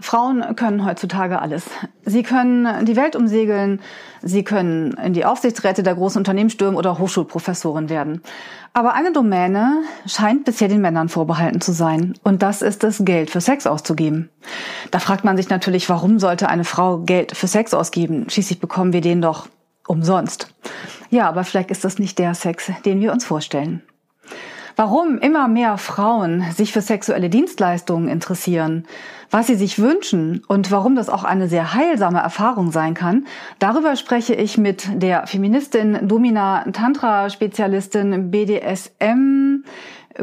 Frauen können heutzutage alles. Sie können die Welt umsegeln, sie können in die Aufsichtsräte der großen Unternehmen stürmen oder Hochschulprofessorin werden. Aber eine Domäne scheint bisher den Männern vorbehalten zu sein. Und das ist es, Geld für Sex auszugeben. Da fragt man sich natürlich, warum sollte eine Frau Geld für Sex ausgeben? Schließlich bekommen wir den doch umsonst. Ja, aber vielleicht ist das nicht der Sex, den wir uns vorstellen. Warum immer mehr Frauen sich für sexuelle Dienstleistungen interessieren, was sie sich wünschen und warum das auch eine sehr heilsame Erfahrung sein kann, darüber spreche ich mit der Feministin, Domina Tantra-Spezialistin, BDSM,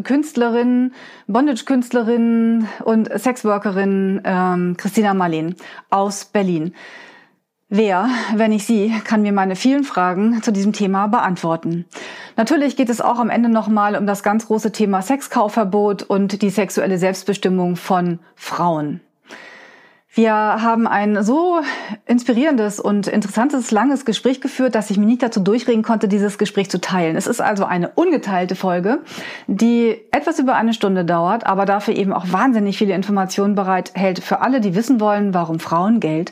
Künstlerin, Bondage-Künstlerin und Sexworkerin ähm, Christina Marleen aus Berlin. Wer, wenn ich Sie, kann mir meine vielen Fragen zu diesem Thema beantworten? Natürlich geht es auch am Ende nochmal um das ganz große Thema Sexkaufverbot und die sexuelle Selbstbestimmung von Frauen. Wir haben ein so inspirierendes und interessantes, langes Gespräch geführt, dass ich mich nicht dazu durchregen konnte, dieses Gespräch zu teilen. Es ist also eine ungeteilte Folge, die etwas über eine Stunde dauert, aber dafür eben auch wahnsinnig viele Informationen bereithält für alle, die wissen wollen, warum Frauen Geld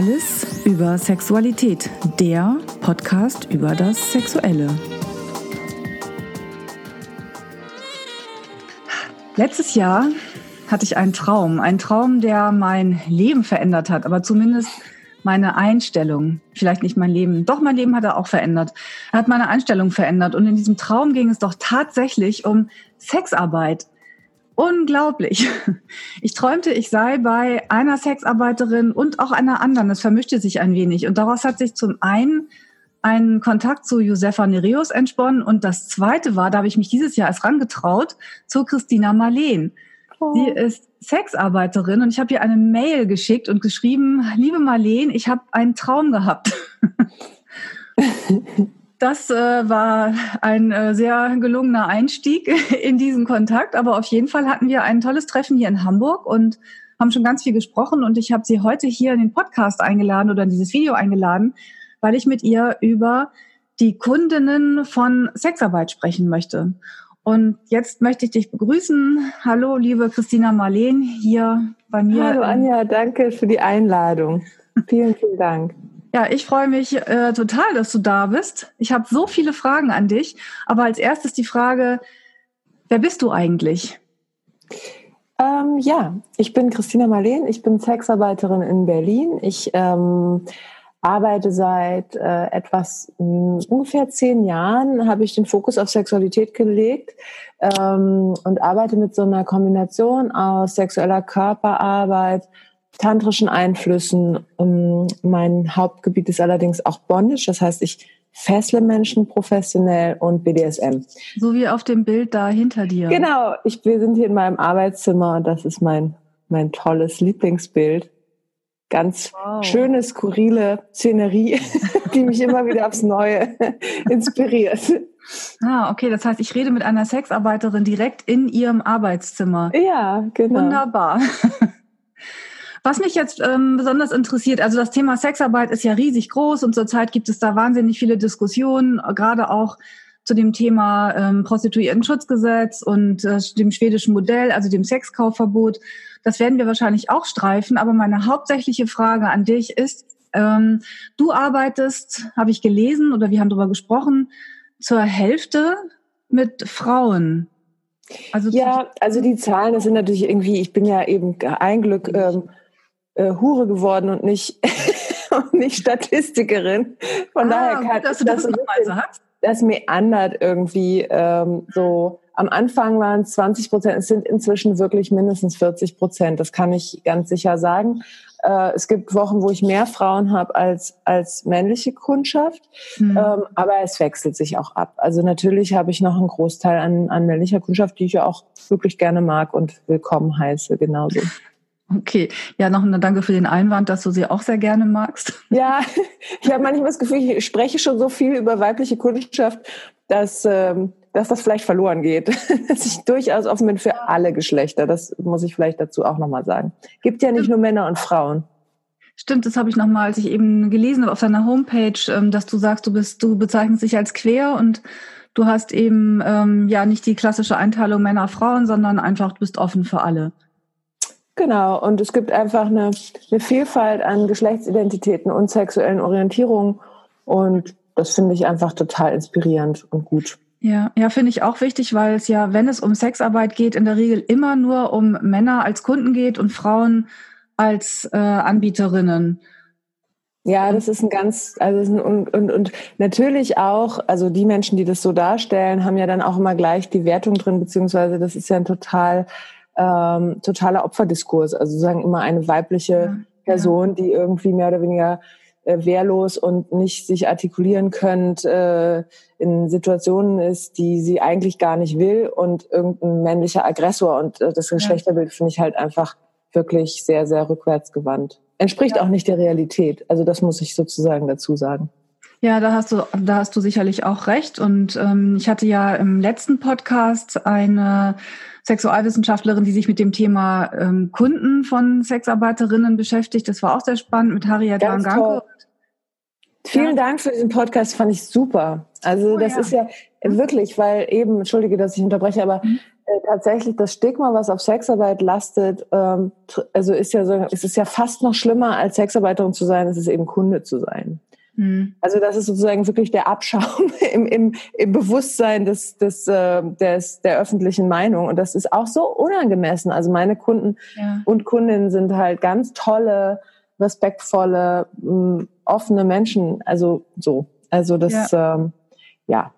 Alles über Sexualität, der Podcast über das Sexuelle. Letztes Jahr hatte ich einen Traum, einen Traum, der mein Leben verändert hat, aber zumindest meine Einstellung, vielleicht nicht mein Leben, doch mein Leben hat er auch verändert. Er hat meine Einstellung verändert und in diesem Traum ging es doch tatsächlich um Sexarbeit. Unglaublich. Ich träumte, ich sei bei einer Sexarbeiterin und auch einer anderen. Das vermischte sich ein wenig. Und daraus hat sich zum einen ein Kontakt zu Josefa Nereus entsponnen. Und das zweite war, da habe ich mich dieses Jahr erst rangetraut, zu Christina Marleen. Oh. Sie ist Sexarbeiterin und ich habe ihr eine Mail geschickt und geschrieben, liebe Marleen, ich habe einen Traum gehabt. Das äh, war ein äh, sehr gelungener Einstieg in diesen Kontakt. Aber auf jeden Fall hatten wir ein tolles Treffen hier in Hamburg und haben schon ganz viel gesprochen. Und ich habe sie heute hier in den Podcast eingeladen oder in dieses Video eingeladen, weil ich mit ihr über die Kundinnen von Sexarbeit sprechen möchte. Und jetzt möchte ich dich begrüßen. Hallo, liebe Christina Marleen, hier bei mir. Hallo Anja, danke für die Einladung. Vielen, vielen Dank. Ja, ich freue mich äh, total, dass du da bist. Ich habe so viele Fragen an dich, aber als erstes die Frage, wer bist du eigentlich? Ähm, ja, ich bin Christina Marleen, ich bin Sexarbeiterin in Berlin. Ich ähm, arbeite seit äh, etwas mh, hm, ungefähr zehn Jahren, habe ich den Fokus auf Sexualität gelegt ähm, und arbeite mit so einer Kombination aus sexueller Körperarbeit, tantrischen Einflüssen. Um, mein Hauptgebiet ist allerdings auch Bondage, das heißt, ich fessle Menschen professionell und BDSM. So wie auf dem Bild da hinter dir. Genau, ich, wir sind hier in meinem Arbeitszimmer und das ist mein, mein tolles Lieblingsbild. Ganz wow. schöne, skurrile Szenerie, die mich immer wieder aufs Neue inspiriert. Ah, okay. Das heißt, ich rede mit einer Sexarbeiterin direkt in ihrem Arbeitszimmer. Ja, genau. Wunderbar. Was mich jetzt ähm, besonders interessiert, also das Thema Sexarbeit ist ja riesig groß und zurzeit gibt es da wahnsinnig viele Diskussionen, gerade auch zu dem Thema ähm, Prostituiertenschutzgesetz und äh, dem schwedischen Modell, also dem Sexkaufverbot. Das werden wir wahrscheinlich auch streifen, aber meine hauptsächliche Frage an dich ist, ähm, du arbeitest, habe ich gelesen oder wir haben darüber gesprochen, zur Hälfte mit Frauen. Also ja, also die Zahlen, das sind natürlich irgendwie, ich bin ja eben ein Glück ähm, äh, Hure geworden und nicht, und nicht Statistikerin. Von ah, daher kann gut, dass du das, das nochmal sagst. Das meandert irgendwie ähm, so am Anfang waren es 20 Prozent, es sind inzwischen wirklich mindestens 40 Prozent. Das kann ich ganz sicher sagen. Äh, es gibt Wochen, wo ich mehr Frauen habe als, als männliche Kundschaft, mhm. ähm, aber es wechselt sich auch ab. Also natürlich habe ich noch einen Großteil an, an männlicher Kundschaft, die ich ja auch wirklich gerne mag und willkommen heiße, genauso. Okay, ja, noch eine Danke für den Einwand, dass du sie auch sehr gerne magst. Ja, ich habe manchmal das Gefühl, ich spreche schon so viel über weibliche Kundschaft, dass, ähm, dass das vielleicht verloren geht. dass ich durchaus offen bin für alle Geschlechter. Das muss ich vielleicht dazu auch nochmal sagen. Gibt ja nicht nur Männer und Frauen. Stimmt, das habe ich nochmal, als ich eben gelesen habe auf deiner Homepage, ähm, dass du sagst, du bist, du bezeichnest dich als queer und du hast eben ähm, ja nicht die klassische Einteilung Männer, Frauen, sondern einfach du bist offen für alle. Genau, und es gibt einfach eine, eine Vielfalt an Geschlechtsidentitäten und sexuellen Orientierungen und das finde ich einfach total inspirierend und gut. Ja, ja, finde ich auch wichtig, weil es ja, wenn es um Sexarbeit geht, in der Regel immer nur um Männer als Kunden geht und Frauen als äh, Anbieterinnen. Ja, das ist ein ganz, also ein, und, und, und natürlich auch, also die Menschen, die das so darstellen, haben ja dann auch immer gleich die Wertung drin, beziehungsweise das ist ja ein total ähm, totaler Opferdiskurs. Also sagen immer eine weibliche ja, Person, ja. die irgendwie mehr oder weniger äh, wehrlos und nicht sich artikulieren könnt, äh, in Situationen ist, die sie eigentlich gar nicht will und irgendein männlicher Aggressor und äh, das Geschlechterbild finde ich halt einfach wirklich sehr, sehr rückwärtsgewandt. Entspricht ja. auch nicht der Realität. Also das muss ich sozusagen dazu sagen. Ja, da hast du, da hast du sicherlich auch recht. Und ähm, ich hatte ja im letzten Podcast eine Sexualwissenschaftlerin, die sich mit dem Thema ähm, Kunden von Sexarbeiterinnen beschäftigt. Das war auch sehr spannend mit Harriet Van Ganke. Vielen ja. Dank für diesen Podcast, fand ich super. Also oh, das ja. ist ja wirklich, weil eben, entschuldige, dass ich unterbreche, aber mhm. äh, tatsächlich das Stigma, was auf Sexarbeit lastet, ähm, also ist ja so, es ist ja fast noch schlimmer als Sexarbeiterin zu sein, es ist eben Kunde zu sein. Mhm. Also das ist sozusagen wirklich der Abschaum im, im, im Bewusstsein des, des, äh, des, der öffentlichen Meinung. Und das ist auch so unangemessen. Also meine Kunden ja. und Kundinnen sind halt ganz tolle, respektvolle, mh, offene Menschen. Also so. Also das, ja. Ähm, ja.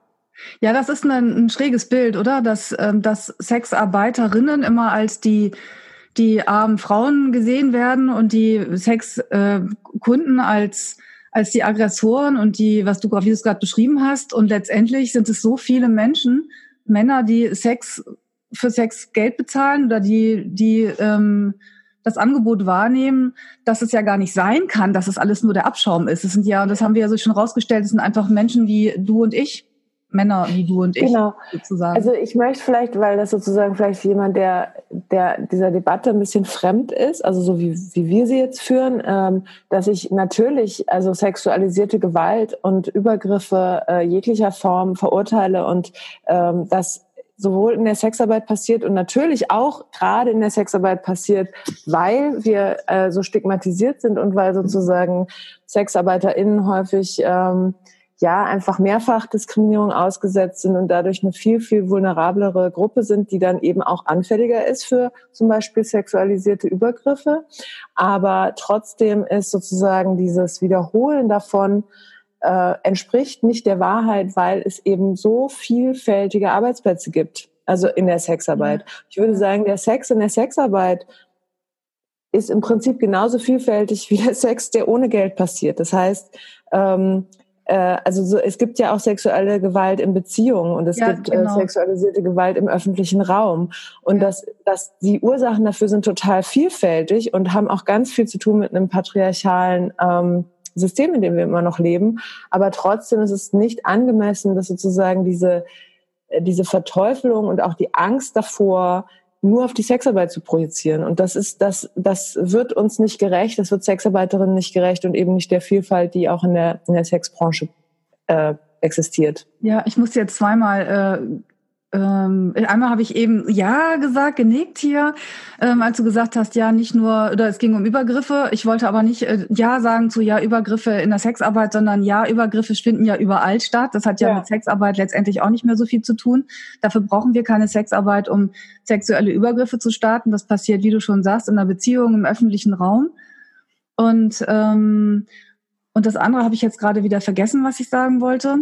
Ja, das ist ein, ein schräges Bild, oder? Dass, ähm, dass Sexarbeiterinnen immer als die die armen Frauen gesehen werden und die Sexkunden äh, als als die Aggressoren und die, was du, wie du es gerade beschrieben hast. Und letztendlich sind es so viele Menschen, Männer, die Sex für Sex Geld bezahlen oder die, die ähm, das Angebot wahrnehmen, dass es ja gar nicht sein kann, dass es alles nur der Abschaum ist. Es sind ja, und das haben wir ja so schon rausgestellt, es sind einfach Menschen wie du und ich, Männer wie du und ich genau. sozusagen. Also ich möchte vielleicht, weil das sozusagen vielleicht jemand, der, der dieser Debatte ein bisschen fremd ist, also so wie, wie wir sie jetzt führen, ähm, dass ich natürlich also sexualisierte Gewalt und Übergriffe äh, jeglicher Form verurteile und ähm, das sowohl in der Sexarbeit passiert und natürlich auch gerade in der Sexarbeit passiert, weil wir äh, so stigmatisiert sind und weil sozusagen SexarbeiterInnen häufig ähm, ja einfach mehrfach Diskriminierung ausgesetzt sind und dadurch eine viel, viel vulnerablere Gruppe sind, die dann eben auch anfälliger ist für zum Beispiel sexualisierte Übergriffe. Aber trotzdem ist sozusagen dieses Wiederholen davon äh, entspricht nicht der Wahrheit, weil es eben so vielfältige Arbeitsplätze gibt. Also in der Sexarbeit. Ich würde sagen, der Sex in der Sexarbeit ist im Prinzip genauso vielfältig wie der Sex, der ohne Geld passiert. Das heißt, ähm, äh, also so, es gibt ja auch sexuelle Gewalt in Beziehungen und es ja, gibt äh, genau. äh, sexualisierte Gewalt im öffentlichen Raum. Und ja. das, das, die Ursachen dafür sind total vielfältig und haben auch ganz viel zu tun mit einem patriarchalen ähm, System, in dem wir immer noch leben. Aber trotzdem ist es nicht angemessen, dass sozusagen diese, äh, diese Verteufelung und auch die Angst davor, nur auf die Sexarbeit zu projizieren. Und das ist, das, das wird uns nicht gerecht, das wird Sexarbeiterinnen nicht gerecht und eben nicht der Vielfalt, die auch in der, in der Sexbranche äh, existiert. Ja, ich muss jetzt zweimal äh, ähm, einmal habe ich eben ja gesagt, genickt hier, ähm, als du gesagt hast, ja, nicht nur, oder es ging um Übergriffe. Ich wollte aber nicht äh, ja sagen zu ja, Übergriffe in der Sexarbeit, sondern ja, Übergriffe finden ja überall statt. Das hat ja, ja, mit Sexarbeit letztendlich auch nicht mehr so viel zu tun. Dafür brauchen wir keine Sexarbeit, um sexuelle Übergriffe zu starten. Das passiert, wie du schon sagst, in einer Beziehung, im öffentlichen Raum. Und, ähm, und das andere habe ich jetzt gerade wieder vergessen, was ich sagen wollte.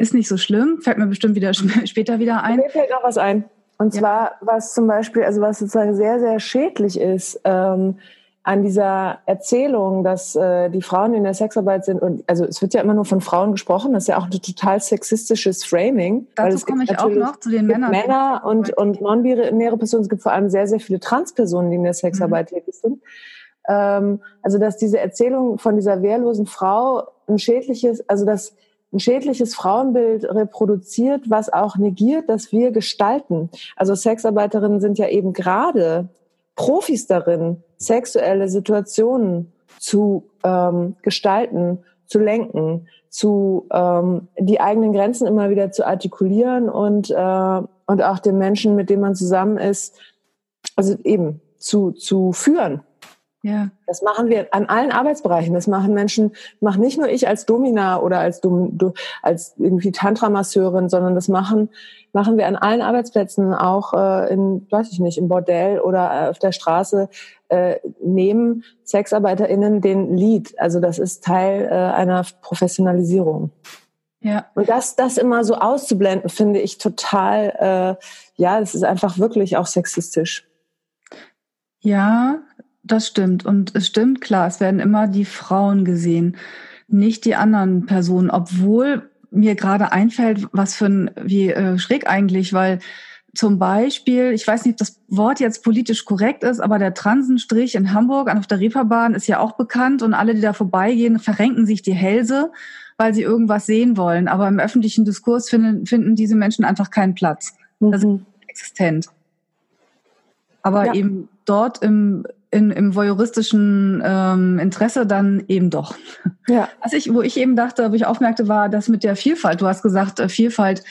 Ist nicht so schlimm, fällt mir bestimmt wieder später wieder ein. Mir fällt noch was ein. Und ja. zwar, was zum Beispiel, also was sozusagen sehr, sehr schädlich ist, ähm, an dieser Erzählung, dass äh, die Frauen, die in der Sexarbeit sind, und also es wird ja immer nur von Frauen gesprochen, das ist ja auch ein total sexistisches Framing. Dazu komme ich auch noch zu den Männern. Männer und, und non-binäre Personen, es gibt vor allem sehr, sehr viele Transpersonen, die in der Sexarbeit mhm. tätig sind. Ähm, also dass diese Erzählung von dieser wehrlosen Frau ein schädliches, also das ein schädliches Frauenbild reproduziert, was auch negiert, dass wir gestalten. Also Sexarbeiterinnen sind ja eben gerade Profis darin, sexuelle Situationen zu ähm, gestalten, zu lenken, zu ähm, die eigenen Grenzen immer wieder zu artikulieren und äh, und auch den Menschen, mit dem man zusammen ist, also eben zu zu führen. Ja. Das machen wir an allen Arbeitsbereichen. Das machen Menschen, machen nicht nur ich als Domina oder als, Dom, als irgendwie Tantra-Masseurin, sondern das machen, machen wir an allen Arbeitsplätzen, auch äh, in, weiß ich nicht, im Bordell oder auf der Straße, äh, nehmen SexarbeiterInnen den Lead. Also das ist Teil äh, einer Professionalisierung. Ja. Und das, das immer so auszublenden, finde ich total, äh, ja, das ist einfach wirklich auch sexistisch. Ja, das stimmt. Und es stimmt, klar, es werden immer die Frauen gesehen, nicht die anderen Personen, obwohl mir gerade einfällt, was für ein, wie äh, schräg eigentlich, weil zum Beispiel, ich weiß nicht, ob das Wort jetzt politisch korrekt ist, aber der Transenstrich in Hamburg auf der Reeperbahn ist ja auch bekannt und alle, die da vorbeigehen, verrenken sich die Hälse, weil sie irgendwas sehen wollen. Aber im öffentlichen Diskurs finden, finden diese Menschen einfach keinen Platz. Das mhm. ist existent. Aber ja. eben dort im in, im voyeuristischen ähm, Interesse dann eben doch. Ja. Was ich, wo ich eben dachte, wo ich aufmerkte, war das mit der Vielfalt. Du hast gesagt, äh, Vielfalt,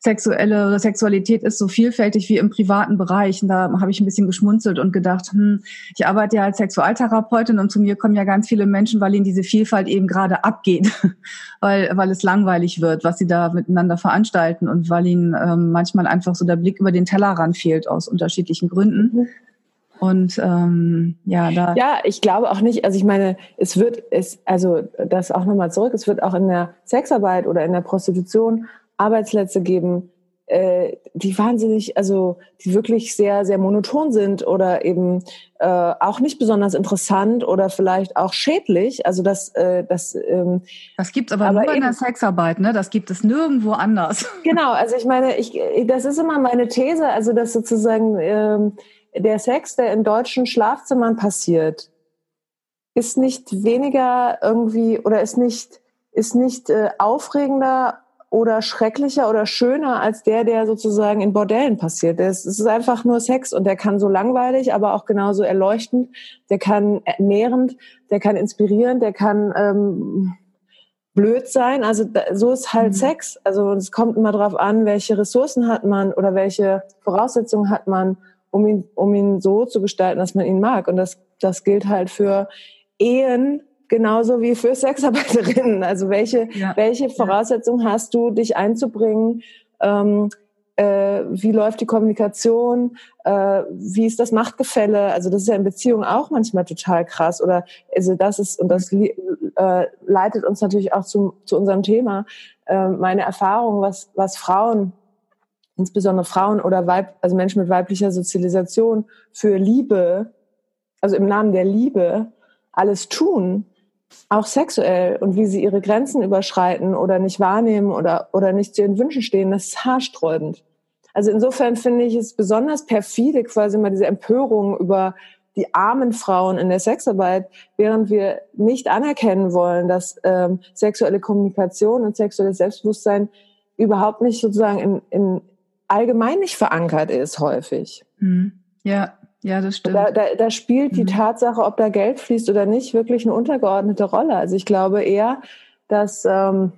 sexuelle Sexualität ist so vielfältig wie im privaten Bereich. Und da habe ich ein bisschen geschmunzelt und gedacht, hm, ich arbeite ja als Sexualtherapeutin und zu mir kommen ja ganz viele Menschen, weil ihnen diese Vielfalt eben gerade abgeht, weil, weil es langweilig wird, was sie da miteinander veranstalten und weil ihnen ähm, manchmal einfach so der Blick über den Tellerrand fehlt aus unterschiedlichen Gründen. Mhm. Und ähm, ja, da. Ja, ich glaube auch nicht, also ich meine, es wird, es, also das auch nochmal zurück, es wird auch in der Sexarbeit oder in der Prostitution Arbeitsplätze geben, äh, die wahnsinnig, also die wirklich sehr, sehr monoton sind oder eben äh, auch nicht besonders interessant oder vielleicht auch schädlich. Also das, äh, das, ähm, das gibt's aber, aber nur in der Sexarbeit, ne? Das gibt es nirgendwo anders. Genau, also ich meine, ich, das ist immer meine These, also dass sozusagen ähm, der Sex, der in deutschen Schlafzimmern passiert, ist nicht weniger irgendwie oder ist nicht, ist nicht äh, aufregender oder schrecklicher oder schöner als der, der sozusagen in Bordellen passiert. Es ist einfach nur Sex und der kann so langweilig, aber auch genauso erleuchtend, der kann nährend, der kann inspirierend, der kann ähm, blöd sein. Also so ist halt mhm. Sex. Also es kommt immer darauf an, welche Ressourcen hat man oder welche Voraussetzungen hat man um ihn, um ihn so zu gestalten, dass man ihn mag. Und das, das gilt halt für Ehen genauso wie für Sexarbeiterinnen. Also welche, ja. welche Voraussetzungen hast du, dich einzubringen? Ähm, äh, wie läuft die Kommunikation? Äh, wie ist das Machtgefälle? Also das ist ja in Beziehungen auch manchmal total krass. Oder also das ist und das äh, leitet uns natürlich auch zu, zu unserem Thema. Äh, meine Erfahrung, was was Frauen insbesondere Frauen oder Weib, also Menschen mit weiblicher Sozialisation für Liebe, also im Namen der Liebe, alles tun, auch sexuell und wie sie ihre Grenzen überschreiten oder nicht wahrnehmen oder, oder nicht zu ihren Wünschen stehen, das ist haarsträubend. Also insofern finde ich es besonders perfide, quasi mal diese Empörung über die armen Frauen in der Sexarbeit, während wir nicht anerkennen wollen, dass ähm, sexuelle Kommunikation und sexuelles Selbstbewusstsein überhaupt nicht sozusagen in, in, allgemein nicht verankert ist, häufig. Mhm. Ja, ja, das stimmt. Da, da, da spielt die mhm. Tatsache, ob da Geld fließt oder nicht, wirklich eine untergeordnete Rolle. Also ich glaube eher, dass ähm,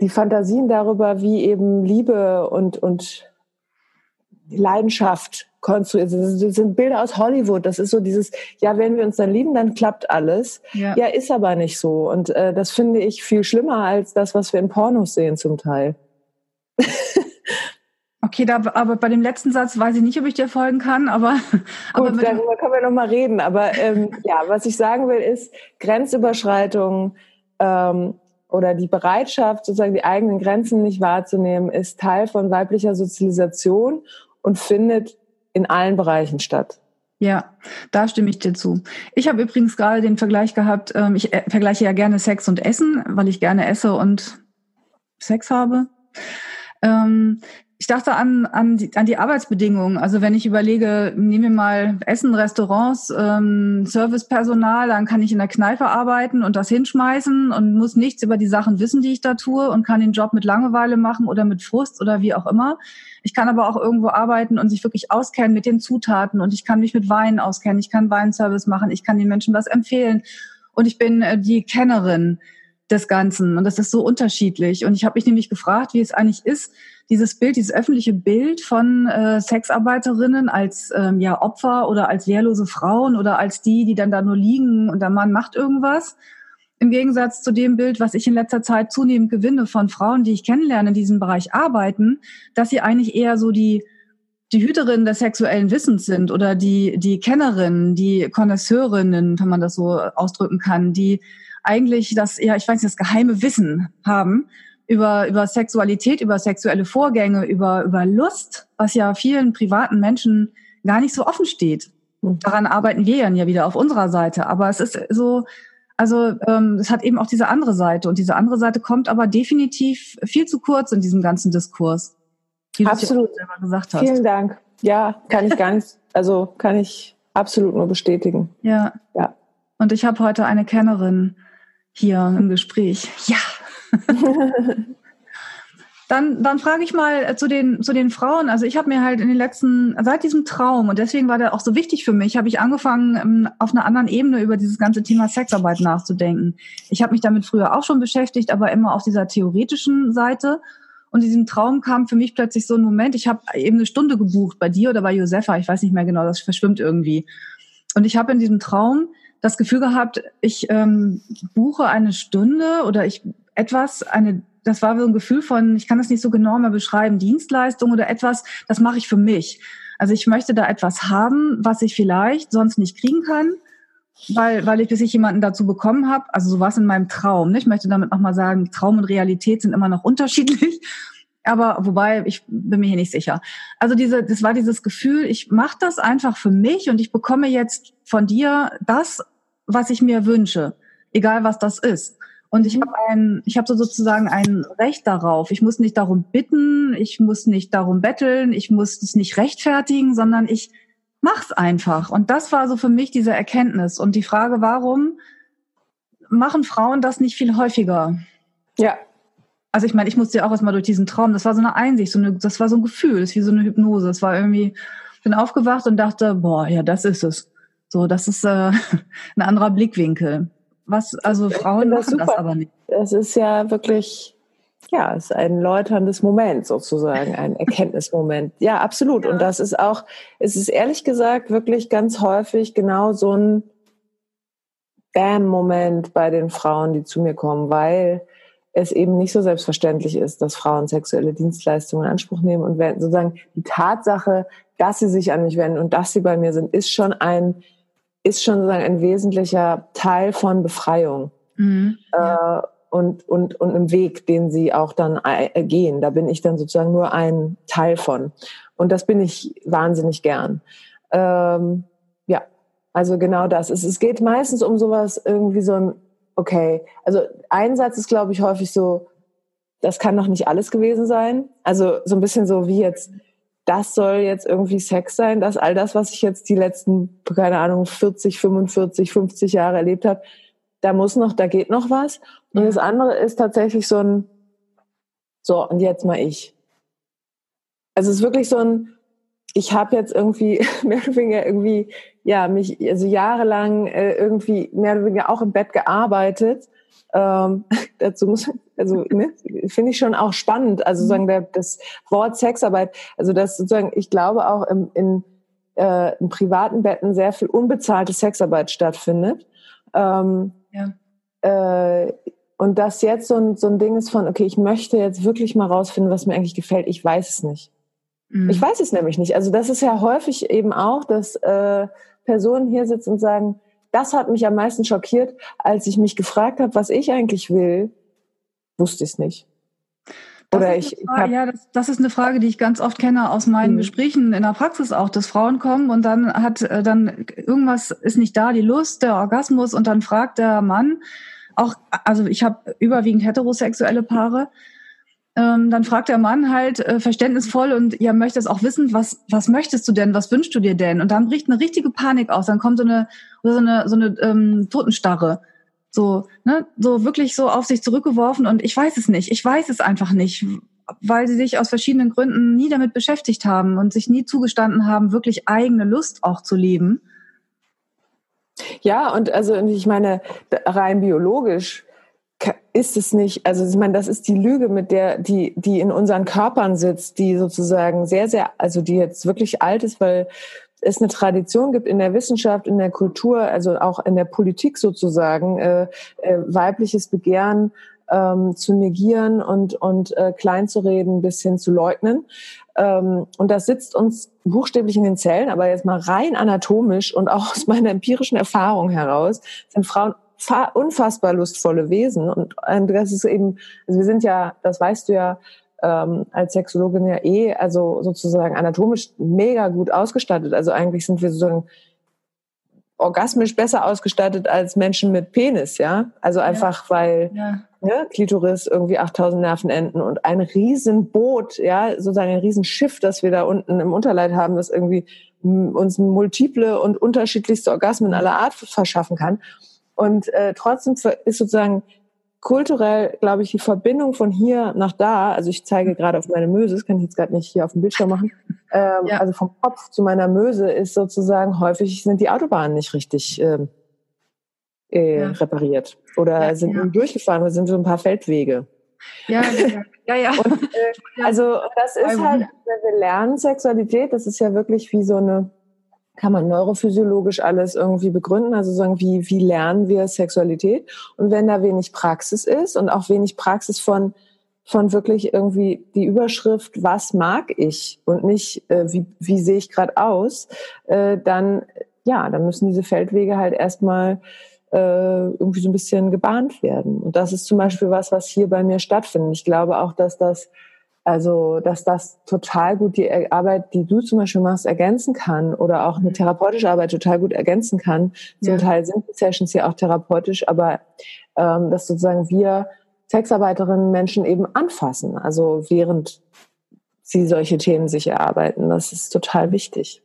die Fantasien darüber, wie eben Liebe und, und Leidenschaft konstruiert sind. Das sind Bilder aus Hollywood. Das ist so dieses, ja, wenn wir uns dann lieben, dann klappt alles. Ja, ja ist aber nicht so. Und äh, das finde ich viel schlimmer als das, was wir in Pornos sehen zum Teil. Okay, da, aber bei dem letzten Satz weiß ich nicht, ob ich dir folgen kann, aber. Gut, aber darüber können wir nochmal reden. Aber ähm, ja, was ich sagen will, ist Grenzüberschreitung ähm, oder die Bereitschaft, sozusagen die eigenen Grenzen nicht wahrzunehmen, ist Teil von weiblicher Sozialisation und findet in allen Bereichen statt. Ja, da stimme ich dir zu. Ich habe übrigens gerade den Vergleich gehabt, ähm, ich äh, vergleiche ja gerne Sex und Essen, weil ich gerne esse und Sex habe. Ähm, ich dachte an, an, die, an die Arbeitsbedingungen. Also wenn ich überlege, nehmen wir mal Essen, Restaurants, ähm, Servicepersonal, dann kann ich in der Kneipe arbeiten und das hinschmeißen und muss nichts über die Sachen wissen, die ich da tue und kann den Job mit Langeweile machen oder mit Frust oder wie auch immer. Ich kann aber auch irgendwo arbeiten und sich wirklich auskennen mit den Zutaten und ich kann mich mit Wein auskennen, ich kann Weinservice machen, ich kann den Menschen was empfehlen und ich bin äh, die Kennerin des Ganzen und das ist so unterschiedlich. Und ich habe mich nämlich gefragt, wie es eigentlich ist, dieses Bild, dieses öffentliche Bild von äh, Sexarbeiterinnen als ähm, ja Opfer oder als wehrlose Frauen oder als die, die dann da nur liegen und der Mann macht irgendwas. Im Gegensatz zu dem Bild, was ich in letzter Zeit zunehmend gewinne von Frauen, die ich kennenlerne, in diesem Bereich arbeiten, dass sie eigentlich eher so die die Hüterinnen des sexuellen Wissens sind oder die die Kennerinnen, die Konnoisseurinnen, wenn man das so ausdrücken kann, die eigentlich das ja, ich weiß nicht, das geheime Wissen haben über, über Sexualität, über sexuelle Vorgänge, über, über Lust, was ja vielen privaten Menschen gar nicht so offen steht. Mhm. Daran arbeiten wir ja wieder auf unserer Seite. Aber es ist so, also ähm, es hat eben auch diese andere Seite. Und diese andere Seite kommt aber definitiv viel zu kurz in diesem ganzen Diskurs. Wie absolut. selber gesagt hast. Vielen Dank. Ja, kann ich gar nicht, also kann ich absolut nur bestätigen. Ja. Ja. Und ich habe heute eine Kennerin hier im Gespräch. Ja. Dann, dann frage ich mal äh, zu den, zu den Frauen. Also ich habe mir halt in den letzten, seit diesem Traum, und deswegen war der auch so wichtig für mich, habe ich angefangen, ähm, auf einer anderen Ebene über dieses ganze Thema Sexarbeit nachzudenken. Ich habe mich damit früher auch schon beschäftigt, aber immer auf dieser theoretischen Seite. Und in diesem Traum kam für mich plötzlich so ein Moment, ich habe eben eine Stunde gebucht bei dir oder bei Josefa, ich weiß nicht mehr genau, das verschwimmt irgendwie. Und ich habe in diesem Traum das Gefühl gehabt, ich ähm, buche eine Stunde oder ich etwas, eine, das war so ein Gefühl von, ich kann das nicht so genau mal beschreiben, Dienstleistung oder etwas, das mache ich für mich. Also ich möchte da etwas haben, was ich vielleicht sonst nicht kriegen kann, weil, weil ich bis ich jemanden dazu bekommen habe. Also so war es in meinem Traum. Ne? Ich möchte damit nochmal sagen, Traum und Realität sind immer noch unterschiedlich. Aber wobei, ich bin mir hier nicht sicher. Also diese, das war dieses Gefühl, ich mache das einfach für mich und ich bekomme jetzt von dir das, was ich mir wünsche, egal was das ist. Und ich habe ein, ich habe so sozusagen ein Recht darauf. Ich muss nicht darum bitten, ich muss nicht darum betteln, ich muss es nicht rechtfertigen, sondern ich mach's einfach. Und das war so für mich diese Erkenntnis. Und die Frage, warum machen Frauen das nicht viel häufiger? Ja. Also ich meine, ich musste ja auch erstmal durch diesen Traum. Das war so eine Einsicht, so eine, das war so ein Gefühl, das ist wie so eine Hypnose. Es war irgendwie, bin aufgewacht und dachte, boah, ja, das ist es. So, das ist äh, ein anderer Blickwinkel. Was, also Frauen das machen super. das aber nicht. Es ist ja wirklich, ja, es ist ein läuterndes Moment sozusagen, ein Erkenntnismoment. Ja, absolut. Ja. Und das ist auch, es ist ehrlich gesagt wirklich ganz häufig genau so ein Bam-Moment bei den Frauen, die zu mir kommen, weil es eben nicht so selbstverständlich ist, dass Frauen sexuelle Dienstleistungen in Anspruch nehmen und werden sozusagen die Tatsache, dass sie sich an mich wenden und dass sie bei mir sind, ist schon ein ist schon sozusagen ein wesentlicher Teil von Befreiung. Mhm, äh, und, und, und einem Weg, den sie auch dann äh, gehen. Da bin ich dann sozusagen nur ein Teil von. Und das bin ich wahnsinnig gern. Ähm, ja, also genau das. Es, es geht meistens um sowas, irgendwie so ein, okay, also ein Satz ist, glaube ich, häufig so, das kann doch nicht alles gewesen sein. Also so ein bisschen so wie jetzt, das soll jetzt irgendwie Sex sein, dass all das, was ich jetzt die letzten, keine Ahnung, 40, 45, 50 Jahre erlebt habe, da muss noch, da geht noch was. Und ja. das andere ist tatsächlich so ein, so, und jetzt mal ich. Also es ist wirklich so ein, ich habe jetzt irgendwie mehr oder weniger irgendwie, ja, mich also jahrelang äh, irgendwie mehr oder weniger auch im Bett gearbeitet ähm, dazu muss, also ne, finde ich schon auch spannend. Also sozusagen der, das Wort Sexarbeit, also das sozusagen, ich glaube auch im, in, äh, in privaten Betten sehr viel unbezahlte Sexarbeit stattfindet. Ähm, ja. äh, und das jetzt so ein, so ein Ding ist von, okay, ich möchte jetzt wirklich mal rausfinden, was mir eigentlich gefällt. Ich weiß es nicht. Mhm. Ich weiß es nämlich nicht. Also das ist ja häufig eben auch, dass äh, Personen hier sitzen und sagen, das hat mich am meisten schockiert, als ich mich gefragt habe, was ich eigentlich will. wusste ich es nicht. Oder ich, ich hab, ja, das, das, ist eine Frage, die ich ganz oft kenne aus meinen mhm. Gesprächen in der Praxis auch, dass Frauen kommen und dann hat äh, dann irgendwas ist nicht da, die Lust, der Orgasmus und dann fragt der Mann auch, also ich habe überwiegend heterosexuelle Paare, ähm, dann fragt der Mann halt äh, verständnisvoll und ja, möchtest auch wissen, was, was möchtest du denn, was wünschst du dir denn? Und dann bricht eine richtige Panik aus, dann kommt so eine, so eine, so eine ähm, Totenstarre. So, ne, so wirklich so auf sich zurückgeworfen und ich weiß es nicht, ich weiß es einfach nicht, weil sie sich aus verschiedenen Gründen nie damit beschäftigt haben und sich nie zugestanden haben, wirklich eigene Lust auch zu leben. Ja, und also ich meine, rein biologisch ist es nicht, also ich meine, das ist die Lüge, mit der, die, die in unseren Körpern sitzt, die sozusagen sehr, sehr, also die jetzt wirklich alt ist, weil es eine Tradition gibt in der Wissenschaft, in der Kultur, also auch in der Politik sozusagen, äh, äh, weibliches Begehren ähm, zu negieren und, und äh, klein zu reden bis hin zu leugnen. Ähm, und das sitzt uns buchstäblich in den Zellen, aber jetzt mal rein anatomisch und auch aus meiner empirischen Erfahrung heraus sind Frauen unfassbar lustvolle Wesen. Und das ist eben, also wir sind ja, das weißt du ja, ähm, als Sexologin ja eh, also sozusagen anatomisch mega gut ausgestattet. Also eigentlich sind wir sozusagen orgasmisch besser ausgestattet als Menschen mit Penis, ja. Also einfach, ja. weil ja. Ne, Klitoris irgendwie 8000 Nervenenden und ein Riesenboot, ja, sozusagen ein Riesenschiff, das wir da unten im Unterleib haben, das irgendwie uns multiple und unterschiedlichste Orgasmen aller Art verschaffen kann. Und äh, trotzdem ist sozusagen kulturell, glaube ich, die Verbindung von hier nach da, also ich zeige gerade auf meine Möse, das kann ich jetzt gerade nicht hier auf dem Bildschirm machen, ähm, ja. also vom Kopf zu meiner Möse ist sozusagen häufig sind die Autobahnen nicht richtig ähm, äh, ja. repariert oder ja, sind durchgefahren oder sind so ein paar Feldwege. Ja, ja, ja. ja. Und, äh, also das ist halt, wenn wir lernen Sexualität, das ist ja wirklich wie so eine kann man neurophysiologisch alles irgendwie begründen, also sagen, wie, wie lernen wir Sexualität? Und wenn da wenig Praxis ist und auch wenig Praxis von, von wirklich irgendwie die Überschrift, was mag ich und nicht, äh, wie, wie sehe ich gerade aus, äh, dann, ja, dann müssen diese Feldwege halt erstmal äh, irgendwie so ein bisschen gebahnt werden. Und das ist zum Beispiel was, was hier bei mir stattfindet. Ich glaube auch, dass das also, dass das total gut die Arbeit, die du zum Beispiel machst, ergänzen kann oder auch eine therapeutische Arbeit total gut ergänzen kann. Zum ja. Teil sind die Sessions ja auch therapeutisch, aber ähm, dass sozusagen wir Sexarbeiterinnen Menschen eben anfassen, also während sie solche Themen sich erarbeiten. Das ist total wichtig.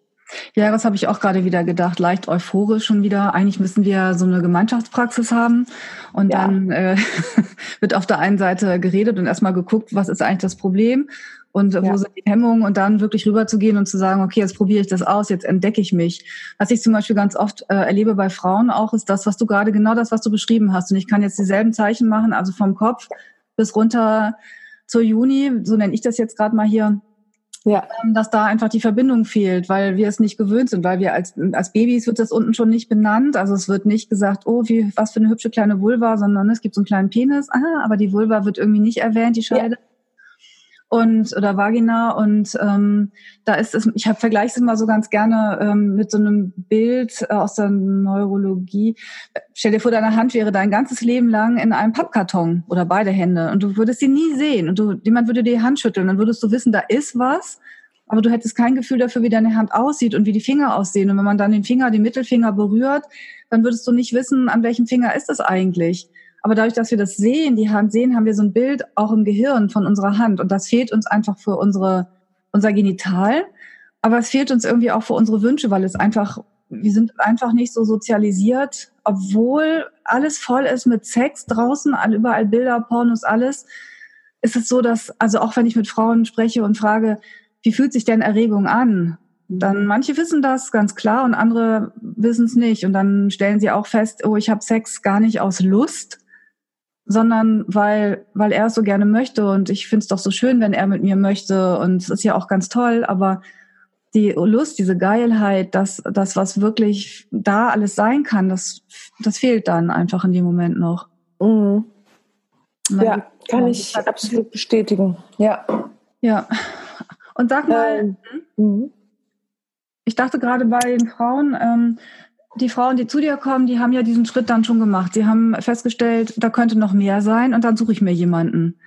Ja, das habe ich auch gerade wieder gedacht, leicht euphorisch schon wieder. Eigentlich müssen wir so eine Gemeinschaftspraxis haben und ja. dann äh, wird auf der einen Seite geredet und erstmal geguckt, was ist eigentlich das Problem und ja. wo sind die Hemmungen und dann wirklich rüberzugehen und zu sagen, okay, jetzt probiere ich das aus, jetzt entdecke ich mich. Was ich zum Beispiel ganz oft äh, erlebe bei Frauen auch, ist das, was du gerade genau das, was du beschrieben hast. Und ich kann jetzt dieselben Zeichen machen, also vom Kopf bis runter zur Juni, so nenne ich das jetzt gerade mal hier ja. Ähm, dass da einfach die Verbindung fehlt, weil wir es nicht gewöhnt sind, weil wir als, als Babys wird das unten schon nicht benannt. Also es wird nicht gesagt, oh, wie, was für eine hübsche kleine Vulva, sondern es gibt so einen kleinen Penis, aha, aber die Vulva wird irgendwie nicht erwähnt, die Scheide. Ja und oder Vagina und ähm, da ist es, ich vergleiche es immer so ganz gerne ähm, mit so einem Bild äh, aus der Neurologie. Stell dir vor, deine Hand wäre dein ganzes Leben lang in einem Pappkarton oder beide Hände und du würdest sie nie sehen und du, jemand würde dir die Hand schütteln, dann würdest du wissen, da ist was, aber du hättest kein Gefühl dafür, wie deine Hand aussieht und wie die Finger aussehen. Und wenn man dann den Finger, den Mittelfinger berührt, dann würdest du nicht wissen, an welchem Finger ist es eigentlich. Aber dadurch, dass wir das sehen, die Hand sehen, haben wir so ein Bild auch im Gehirn von unserer Hand. Und das fehlt uns einfach für unsere, unser Genital. Aber es fehlt uns irgendwie auch für unsere Wünsche, weil es einfach, wir sind einfach nicht so sozialisiert, obwohl alles voll ist mit Sex draußen, überall Bilder, Pornos, alles. Ist es so, dass, also auch wenn ich mit Frauen spreche und frage, wie fühlt sich denn Erregung an? Dann manche wissen das ganz klar und andere wissen es nicht. Und dann stellen sie auch fest, oh, ich habe Sex gar nicht aus Lust, sondern weil, weil er es so gerne möchte und ich finde es doch so schön, wenn er mit mir möchte und es ist ja auch ganz toll, aber die Lust, diese Geilheit, das, das, was wirklich da alles sein kann, das, das fehlt dann einfach in dem Moment noch. Mhm. Ja, kann ich absolut bestätigen. Ja. Ja. Und sag mal, ähm, mhm. ich dachte gerade bei den Frauen, ähm, die Frauen, die zu dir kommen, die haben ja diesen Schritt dann schon gemacht. Sie haben festgestellt, da könnte noch mehr sein und dann suche ich mir jemanden.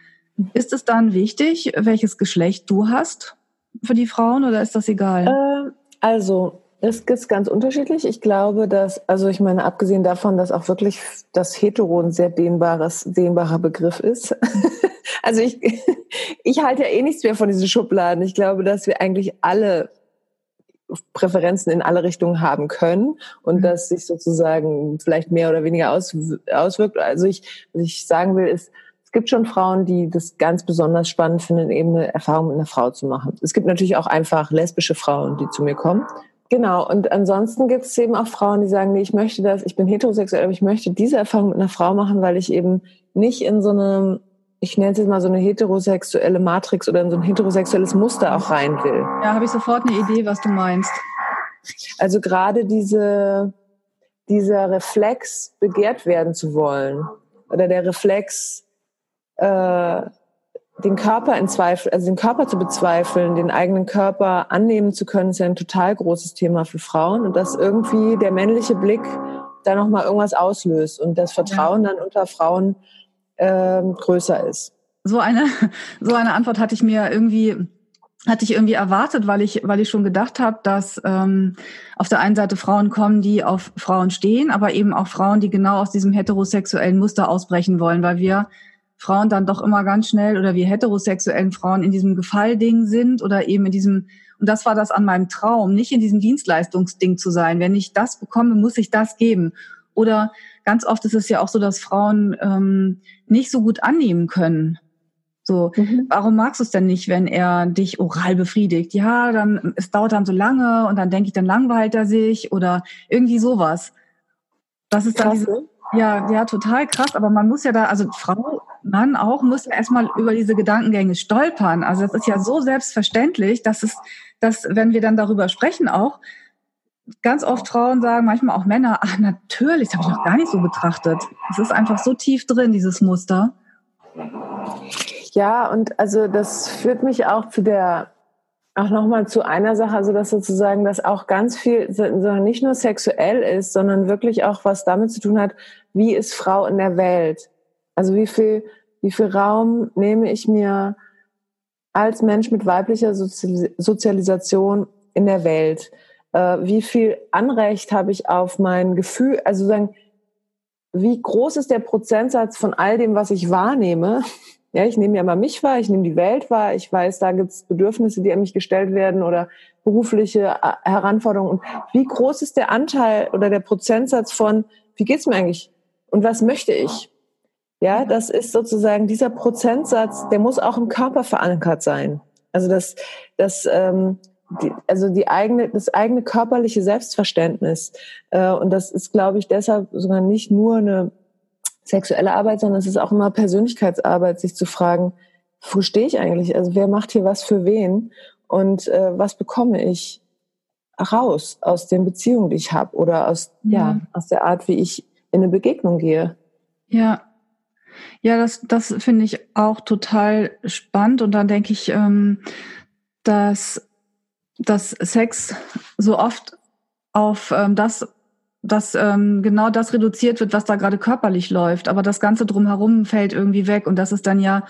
Ist es dann wichtig, welches Geschlecht du hast für die Frauen oder ist das egal? Äh, also, es ist ganz unterschiedlich. Ich glaube, dass, also ich meine, abgesehen davon, dass auch wirklich das Hetero ein sehr dehnbares, dehnbarer Begriff ist. also ich, ich halte ja eh nichts mehr von diesen Schubladen. Ich glaube, dass wir eigentlich alle Präferenzen in alle Richtungen haben können und mhm. dass sich sozusagen vielleicht mehr oder weniger aus, auswirkt. Also ich, was ich sagen will, ist, es gibt schon Frauen, die das ganz besonders spannend finden, eben eine Erfahrung mit einer Frau zu machen. Es gibt natürlich auch einfach lesbische Frauen, die zu mir kommen. Genau, und ansonsten gibt es eben auch Frauen, die sagen, nee, ich möchte das, ich bin heterosexuell, aber ich möchte diese Erfahrung mit einer Frau machen, weil ich eben nicht in so einem, ich nenne es jetzt mal so eine heterosexuelle Matrix oder in so ein heterosexuelles Muster auch rein will. Ja, habe ich sofort eine Idee, was du meinst. Also gerade diese, dieser Reflex, begehrt werden zu wollen, oder der Reflex, äh, den Körper in Zweifel, also den Körper zu bezweifeln, den eigenen Körper annehmen zu können, ist ja ein total großes Thema für Frauen und dass irgendwie der männliche Blick da nochmal irgendwas auslöst und das Vertrauen dann unter Frauen äh, größer ist. So eine, so eine Antwort hatte ich mir irgendwie hatte ich irgendwie erwartet, weil ich, weil ich schon gedacht habe, dass ähm, auf der einen Seite Frauen kommen, die auf Frauen stehen, aber eben auch Frauen, die genau aus diesem heterosexuellen Muster ausbrechen wollen, weil wir Frauen dann doch immer ganz schnell oder wir heterosexuellen Frauen in diesem Gefallding sind oder eben in diesem, und das war das an meinem Traum, nicht in diesem Dienstleistungsding zu sein. Wenn ich das bekomme, muss ich das geben. Oder ganz oft ist es ja auch so, dass Frauen ähm, nicht so gut annehmen können. So, mhm. warum magst du es denn nicht, wenn er dich oral befriedigt? Ja, dann es dauert dann so lange und dann denke ich, dann langweilt er sich oder irgendwie sowas. Das ist dann diese, ja, ja, total krass. Aber man muss ja da, also Frau, Mann auch, muss ja erstmal über diese Gedankengänge stolpern. Also das ist ja so selbstverständlich, dass es, dass, wenn wir dann darüber sprechen auch, ganz oft Frauen sagen, manchmal auch Männer, ach natürlich, das habe ich noch gar nicht so betrachtet. Es ist einfach so tief drin, dieses Muster. Ja, und also das führt mich auch zu der auch nochmal zu einer Sache, also dass sozusagen das auch ganz viel, nicht nur sexuell ist, sondern wirklich auch was damit zu tun hat, wie ist Frau in der Welt? Also wie viel, wie viel Raum nehme ich mir als Mensch mit weiblicher Sozialisation in der Welt? Äh, wie viel Anrecht habe ich auf mein Gefühl? Also sagen, wie groß ist der Prozentsatz von all dem, was ich wahrnehme, ja, ich nehme ja mal mich wahr, ich nehme die Welt wahr, ich weiß, da gibt es Bedürfnisse, die an mich gestellt werden oder berufliche äh, Heranforderungen. Und wie groß ist der Anteil oder der Prozentsatz von, wie geht's mir eigentlich und was möchte ich? Ja, das ist sozusagen dieser Prozentsatz, der muss auch im Körper verankert sein. Also das, das, ähm, die, also die eigene, das eigene körperliche Selbstverständnis. Äh, und das ist, glaube ich, deshalb sogar nicht nur eine sexuelle Arbeit, sondern es ist auch immer Persönlichkeitsarbeit, sich zu fragen, wo stehe ich eigentlich? Also wer macht hier was für wen? Und äh, was bekomme ich raus aus den Beziehungen, die ich habe oder aus, ja. ja, aus der Art, wie ich in eine Begegnung gehe? Ja. Ja, das, das finde ich auch total spannend. Und dann denke ich, ähm, dass, dass Sex so oft auf ähm, das dass ähm, genau das reduziert wird, was da gerade körperlich läuft. Aber das Ganze drumherum fällt irgendwie weg. Und das ist dann ja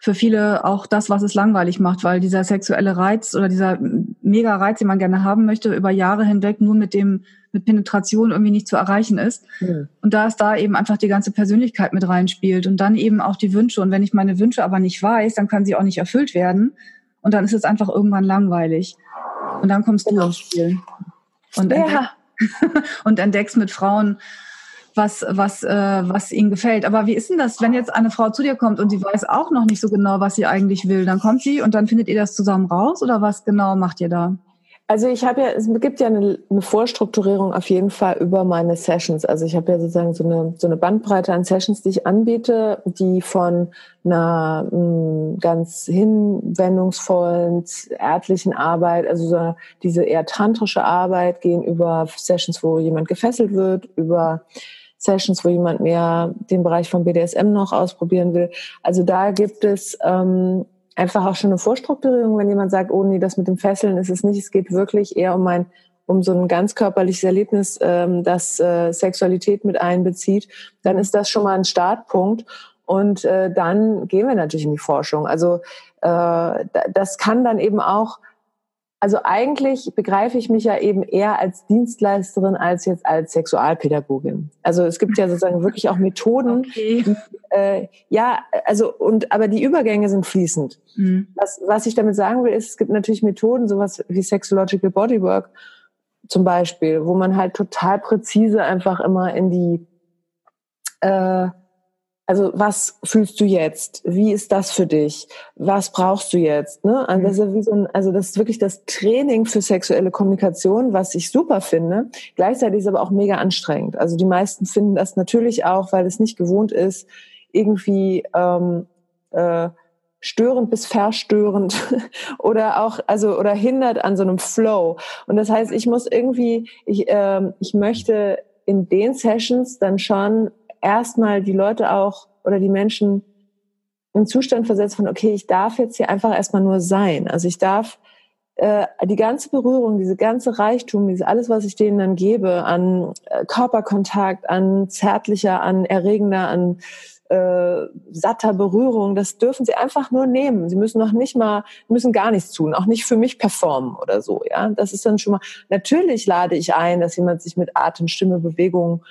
für viele auch das, was es langweilig macht, weil dieser sexuelle Reiz oder dieser mega Reiz, den man gerne haben möchte, über Jahre hinweg nur mit dem, mit Penetration irgendwie nicht zu erreichen ist. Mhm. Und da ist da eben einfach die ganze Persönlichkeit mit reinspielt und dann eben auch die Wünsche. Und wenn ich meine Wünsche aber nicht weiß, dann können sie auch nicht erfüllt werden. Und dann ist es einfach irgendwann langweilig. Und dann kommst du ins Spiel. Und ja und entdeckst mit Frauen, was, was, äh, was ihnen gefällt. Aber wie ist denn das, wenn jetzt eine Frau zu dir kommt und sie weiß auch noch nicht so genau, was sie eigentlich will? Dann kommt sie und dann findet ihr das zusammen raus oder was genau macht ihr da? Also ich habe ja, es gibt ja eine, eine, Vorstrukturierung auf jeden Fall über meine Sessions. Also ich habe ja sozusagen so eine, so eine Bandbreite an Sessions, die ich anbiete, die von einer mh, mm, ganz hinwendungsvollen erdlichen Arbeit, also so diese eher tantrische Arbeit gehen über Sessions, wo jemand gefesselt wird, über Sessions, wo jemand mehr den Bereich von BDSM noch ausprobieren will. Also da gibt es ähm, einfach auch schon eine Vorstrukturierung, wenn jemand sagt, oh nee, das mit dem Fesseln ist es nicht. Es geht wirklich eher um mein um so ein ganz körperliches Erlebnis, ähm, das äh, Sexualität mit einbezieht, dann ist das schon mal ein Startpunkt. Und äh, dann gehen wir natürlich in die Forschung. Also äh, das kann dann eben auch also eigentlich begreife ich mich ja eben eher als Dienstleisterin als jetzt als Sexualpädagogin. Also es gibt ja sozusagen wirklich auch Methoden. Okay. Die, äh, ja, also und aber die Übergänge sind fließend. Mhm. Was, was ich damit sagen will, ist, es gibt natürlich Methoden, sowas wie Sexological Bodywork zum Beispiel, wo man halt total präzise einfach immer in die äh, also was fühlst du jetzt? Wie ist das für dich? Was brauchst du jetzt? Ne? Also, das ist wie so ein, also das ist wirklich das Training für sexuelle Kommunikation, was ich super finde. Gleichzeitig ist aber auch mega anstrengend. Also die meisten finden das natürlich auch, weil es nicht gewohnt ist, irgendwie ähm, äh, störend bis verstörend oder auch also oder hindert an so einem Flow. Und das heißt, ich muss irgendwie, ich, äh, ich möchte in den Sessions dann schon erstmal die Leute auch oder die Menschen in Zustand versetzt von, okay, ich darf jetzt hier einfach erstmal nur sein. Also ich darf äh, die ganze Berührung, diese ganze Reichtum, dieses alles, was ich denen dann gebe an äh, Körperkontakt, an zärtlicher, an erregender, an äh, satter Berührung, das dürfen sie einfach nur nehmen. Sie müssen noch nicht mal, müssen gar nichts tun, auch nicht für mich performen oder so. Ja, das ist dann schon mal. Natürlich lade ich ein, dass jemand sich mit Atem, Stimme, Bewegung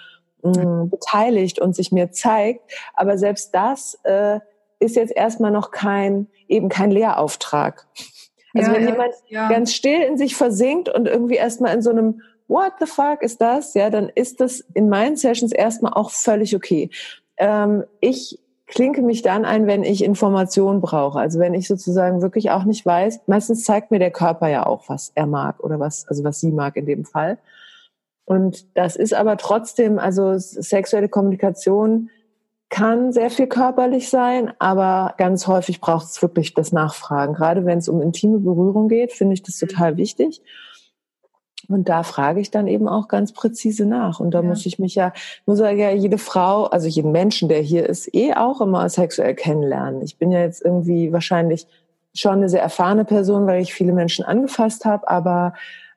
mh, beteiligt und sich mir zeigt. Aber selbst das äh, ist jetzt erstmal noch kein, eben kein Lehrauftrag. Also ja, wenn jemand ja. ganz still in sich versinkt und irgendwie erstmal in so einem What the fuck ist das? Ja, dann ist das in meinen Sessions erstmal auch völlig okay. Ähm, ich klinke mich dann ein, wenn ich Informationen brauche. Also wenn ich sozusagen wirklich auch nicht weiß, meistens zeigt mir der Körper ja auch, was er mag oder was, also was sie mag in dem Fall. Und das ist aber trotzdem, also sexuelle Kommunikation kann sehr viel körperlich sein, aber ganz häufig braucht es wirklich das Nachfragen. Gerade wenn es um intime Berührung geht, finde ich das total wichtig. Und da frage ich dann eben auch ganz präzise nach. Und da ja. muss ich mich ja, muss ja jede Frau, also jeden Menschen, der hier ist, eh auch immer sexuell kennenlernen. Ich bin ja jetzt irgendwie wahrscheinlich schon eine sehr erfahrene Person, weil ich viele Menschen angefasst habe, aber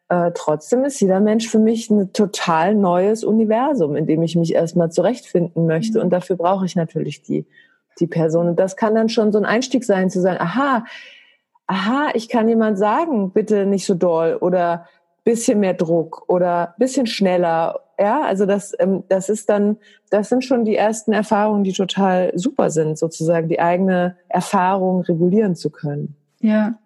äh, trotzdem ist jeder Mensch für mich ein total neues Universum, in dem ich mich erstmal zurechtfinden möchte. Mhm. Und dafür brauche ich natürlich die, die Person. Und das kann dann schon so ein Einstieg sein, zu sagen, aha, aha, ich kann jemand sagen, bitte nicht so doll oder bisschen mehr Druck oder bisschen schneller. Ja, also das, ähm, das ist dann, das sind schon die ersten Erfahrungen, die total super sind, sozusagen die eigene Erfahrung regulieren zu können. Ja,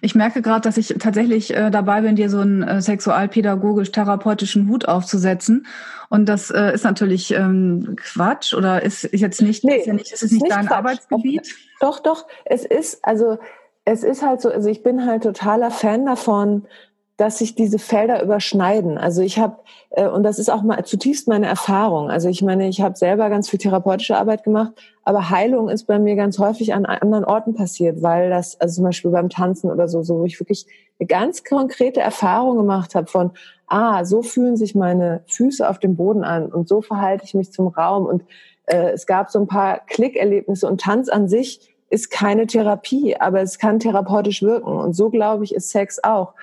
ich merke gerade, dass ich tatsächlich äh, dabei bin, dir so einen äh, sexualpädagogisch-therapeutischen Hut aufzusetzen. Und das äh, ist natürlich ähm, Quatsch oder ist, ist jetzt nicht, nee, ist, ja nicht, ist es nicht, dein Quatsch. Arbeitsgebiet? Doch, doch. Es ist, also es ist halt so, also ich bin halt totaler Fan davon, dass sich diese Felder überschneiden. Also ich habe, äh, und das ist auch mal zutiefst meine Erfahrung. Also ich meine, ich habe selber ganz viel therapeutische Arbeit gemacht, aber Heilung ist bei mir ganz häufig an anderen Orten passiert, weil das, also zum Beispiel beim Tanzen oder so, so wo ich wirklich eine ganz konkrete Erfahrung gemacht habe von, ah, so fühlen sich meine Füße auf dem Boden an und so verhalte ich mich zum Raum. Und äh, es gab so ein paar Klickerlebnisse und Tanz an sich ist keine Therapie, aber es kann therapeutisch wirken. Und so glaube ich, ist Sex auch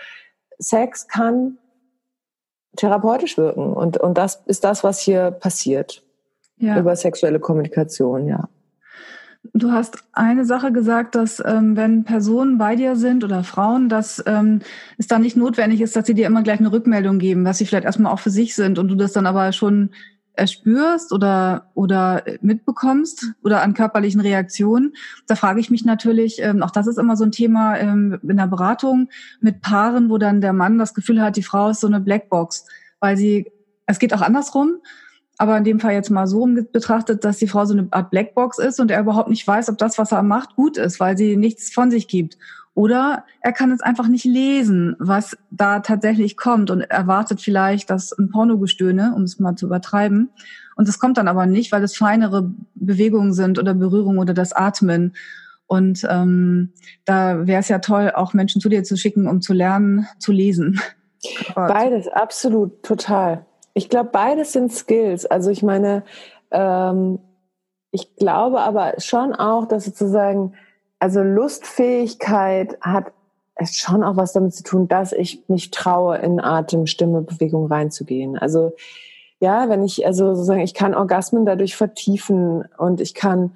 Sex kann therapeutisch wirken. Und, und das ist das, was hier passiert. Ja. Über sexuelle Kommunikation, ja. Du hast eine Sache gesagt, dass ähm, wenn Personen bei dir sind oder Frauen, dass ähm, es dann nicht notwendig ist, dass sie dir immer gleich eine Rückmeldung geben, was sie vielleicht erstmal auch für sich sind und du das dann aber schon erspürst oder, oder mitbekommst oder an körperlichen Reaktionen. Da frage ich mich natürlich, ähm, auch das ist immer so ein Thema ähm, in der Beratung mit Paaren, wo dann der Mann das Gefühl hat, die Frau ist so eine Blackbox, weil sie, es geht auch andersrum, aber in dem Fall jetzt mal so betrachtet, dass die Frau so eine Art Blackbox ist und er überhaupt nicht weiß, ob das, was er macht, gut ist, weil sie nichts von sich gibt. Oder er kann es einfach nicht lesen, was da tatsächlich kommt und erwartet vielleicht das ein Pornogestöhne, um es mal zu übertreiben. Und es kommt dann aber nicht, weil es feinere Bewegungen sind oder Berührung oder das Atmen. Und ähm, da wäre es ja toll, auch Menschen zu dir zu schicken, um zu lernen, zu lesen. Beides, absolut, total. Ich glaube, beides sind Skills. Also ich meine, ähm, ich glaube aber schon auch, dass sozusagen also Lustfähigkeit hat schon auch was damit zu tun, dass ich mich traue, in Atem, Stimme, Bewegung reinzugehen. Also ja, wenn ich, also sozusagen, ich kann Orgasmen dadurch vertiefen und ich kann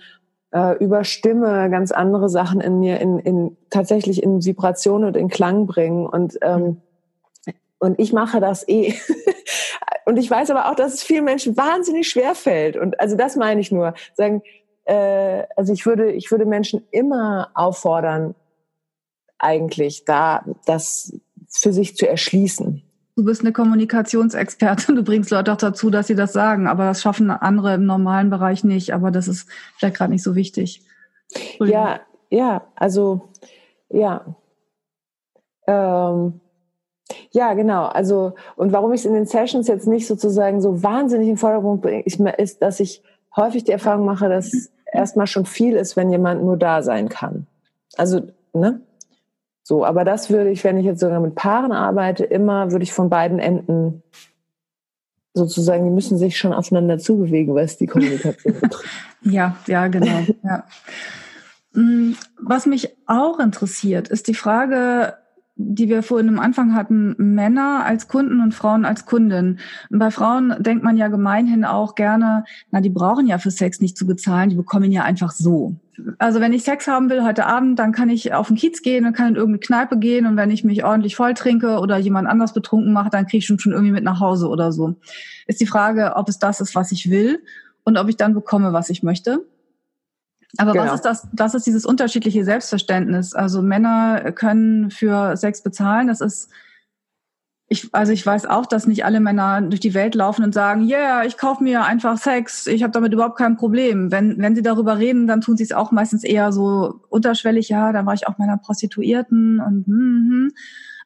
äh, über Stimme ganz andere Sachen in mir in, in tatsächlich in Vibration und in Klang bringen und ähm, und ich mache das eh. und ich weiß aber auch, dass es vielen Menschen wahnsinnig schwer fällt. Und also das meine ich nur. Sagen, äh, also ich würde, ich würde Menschen immer auffordern, eigentlich da das für sich zu erschließen. Du bist eine Kommunikationsexpertin, du bringst Leute auch dazu, dass sie das sagen, aber das schaffen andere im normalen Bereich nicht, aber das ist vielleicht gerade nicht so wichtig. Ja, ja, also ja. Ähm, ja, genau. Also, und warum ich es in den Sessions jetzt nicht sozusagen so wahnsinnig im Vordergrund bringe, ist, dass ich häufig die Erfahrung mache, dass erstmal schon viel ist, wenn jemand nur da sein kann. Also, ne? So, aber das würde ich, wenn ich jetzt sogar mit Paaren arbeite, immer würde ich von beiden Enden sozusagen, die müssen sich schon aufeinander zubewegen, was die Kommunikation betrifft. ja, ja, genau. ja. Mm, was mich auch interessiert, ist die Frage, die wir vorhin am Anfang hatten, Männer als Kunden und Frauen als Kundin. Und bei Frauen denkt man ja gemeinhin auch gerne, na, die brauchen ja für Sex nicht zu bezahlen, die bekommen ihn ja einfach so. Also wenn ich Sex haben will heute Abend, dann kann ich auf den Kiez gehen und kann in irgendeine Kneipe gehen und wenn ich mich ordentlich voll trinke oder jemand anders betrunken mache, dann kriege ich schon, schon irgendwie mit nach Hause oder so. Ist die Frage, ob es das ist, was ich will und ob ich dann bekomme, was ich möchte. Aber genau. was ist das? Das ist dieses unterschiedliche Selbstverständnis. Also Männer können für Sex bezahlen. Das ist, ich, also ich weiß auch, dass nicht alle Männer durch die Welt laufen und sagen, ja, yeah, ich kaufe mir einfach Sex, ich habe damit überhaupt kein Problem. Wenn, wenn sie darüber reden, dann tun sie es auch meistens eher so unterschwellig, ja, da war ich auch meiner Prostituierten und hm, hm.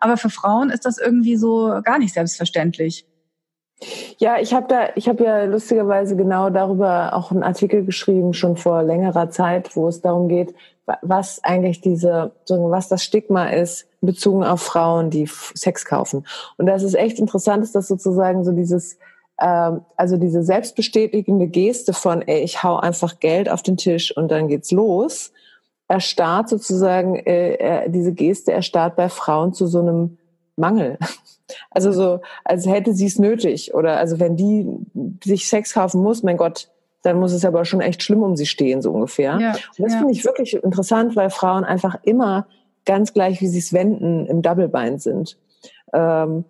aber für Frauen ist das irgendwie so gar nicht selbstverständlich. Ja, ich habe da, ich habe ja lustigerweise genau darüber auch einen Artikel geschrieben, schon vor längerer Zeit, wo es darum geht, was eigentlich diese, was das Stigma ist, bezogen auf Frauen, die Sex kaufen. Und das ist echt interessant, ist das sozusagen so dieses, ähm, also diese selbstbestätigende Geste von, ey, ich hau einfach Geld auf den Tisch und dann geht's los, erstarrt sozusagen, äh, äh, diese Geste erstarrt bei Frauen zu so einem Mangel. Also so, als hätte sie es nötig. Oder also wenn die sich Sex kaufen muss, mein Gott, dann muss es aber schon echt schlimm um sie stehen, so ungefähr. Ja, und das ja. finde ich wirklich interessant, weil Frauen einfach immer ganz gleich, wie sie es wenden, im Doublebein sind. Ähm,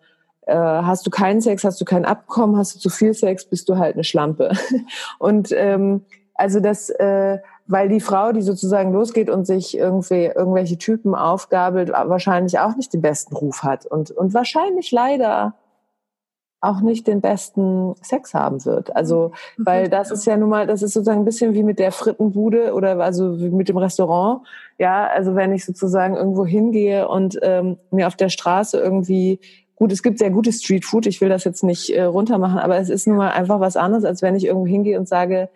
äh, hast du keinen Sex, hast du kein Abkommen, hast du zu viel Sex, bist du halt eine Schlampe. Und ähm, also das, äh, weil die Frau, die sozusagen losgeht und sich irgendwie irgendwelche Typen aufgabelt, wahrscheinlich auch nicht den besten Ruf hat und, und wahrscheinlich leider auch nicht den besten Sex haben wird. Also, mhm. weil das ist ja nun mal, das ist sozusagen ein bisschen wie mit der Frittenbude oder also mit dem Restaurant. Ja, also wenn ich sozusagen irgendwo hingehe und ähm, mir auf der Straße irgendwie gut, es gibt sehr gutes Streetfood, ich will das jetzt nicht äh, runtermachen, aber es ist nun mal einfach was anderes, als wenn ich irgendwo hingehe und sage,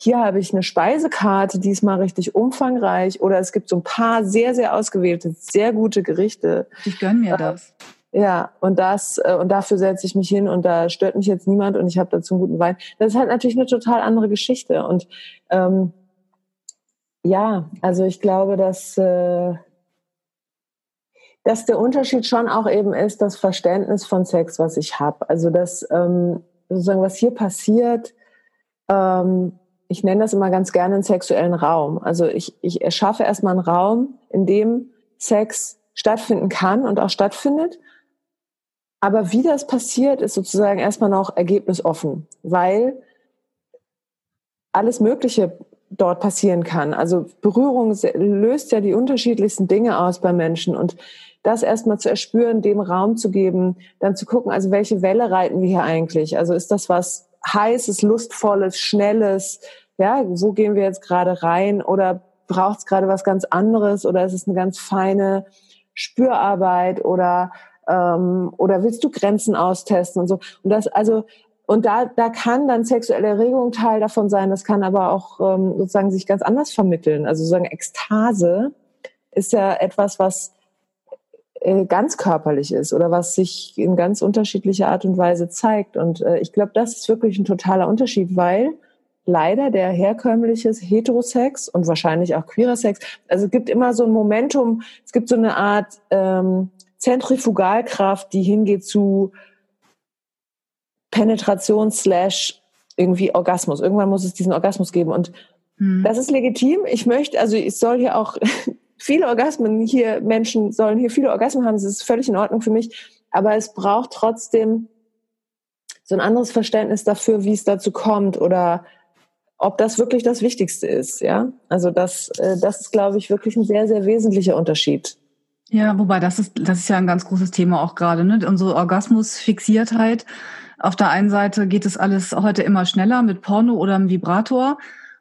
hier habe ich eine Speisekarte, die ist mal richtig umfangreich oder es gibt so ein paar sehr, sehr ausgewählte, sehr gute Gerichte. Ich gönn mir das. Ja, und das, äh, und dafür setze ich mich hin und da stört mich jetzt niemand und ich habe dazu einen guten Wein. Das ist halt natürlich eine total andere Geschichte. Und ähm, ja, also ich glaube, dass, äh, dass der Unterschied schon auch eben ist, das Verständnis von Sex, was ich habe. Also das ähm, sozusagen, was hier passiert, ähm, ich nenne das immer ganz gerne einen sexuellen Raum. Also ich, ich erschaffe erstmal einen Raum, in dem Sex stattfinden kann und auch stattfindet. Aber wie das passiert, ist sozusagen erstmal noch ergebnisoffen, weil alles Mögliche dort passieren kann. Also Berührung löst ja die unterschiedlichsten Dinge aus bei Menschen und das erstmal zu erspüren, dem Raum zu geben, dann zu gucken, also welche Welle reiten wir hier eigentlich? Also ist das was heißes, lustvolles, schnelles, ja, so gehen wir jetzt gerade rein? Oder braucht es gerade was ganz anderes? Oder ist es eine ganz feine Spürarbeit? Oder ähm, oder willst du Grenzen austesten und so? Und das also und da da kann dann sexuelle Erregung Teil davon sein. Das kann aber auch ähm, sozusagen sich ganz anders vermitteln. Also sozusagen Ekstase ist ja etwas was äh, ganz körperlich ist oder was sich in ganz unterschiedlicher Art und Weise zeigt. Und äh, ich glaube, das ist wirklich ein totaler Unterschied, weil leider der herkömmliche Heterosex und wahrscheinlich auch queerer Sex. Also es gibt immer so ein Momentum, es gibt so eine Art ähm, Zentrifugalkraft, die hingeht zu Penetration slash irgendwie Orgasmus. Irgendwann muss es diesen Orgasmus geben und hm. das ist legitim. Ich möchte, also ich soll hier auch viele Orgasmen hier, Menschen sollen hier viele Orgasmen haben, das ist völlig in Ordnung für mich, aber es braucht trotzdem so ein anderes Verständnis dafür, wie es dazu kommt oder ob das wirklich das Wichtigste ist, ja. Also das, äh, das ist, glaube ich, wirklich ein sehr, sehr wesentlicher Unterschied. Ja, wobei das ist, das ist ja ein ganz großes Thema auch gerade, ne? Unsere Orgasmusfixiertheit. Auf der einen Seite geht es alles heute immer schneller mit Porno oder einem Vibrator.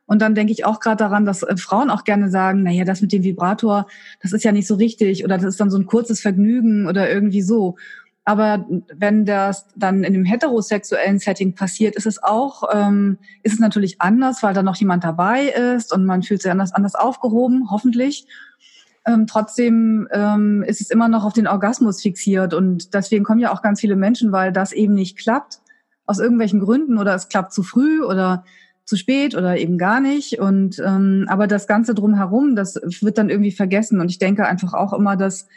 Und dann denke ich auch gerade daran, dass äh, Frauen auch gerne sagen, naja, das mit dem Vibrator, das ist ja nicht so richtig oder das ist dann so ein kurzes Vergnügen oder irgendwie so. Aber wenn das dann in einem heterosexuellen Setting passiert, ist es auch, ähm, ist es natürlich anders, weil da noch jemand dabei ist und man fühlt sich anders, anders aufgehoben, hoffentlich. Ähm, trotzdem ähm, ist es immer noch auf den Orgasmus fixiert und deswegen kommen ja auch ganz viele Menschen, weil das eben nicht klappt, aus irgendwelchen Gründen oder es klappt zu früh oder zu spät oder eben gar nicht. Und ähm, aber das Ganze drumherum, das wird dann irgendwie vergessen. Und ich denke einfach auch immer, dass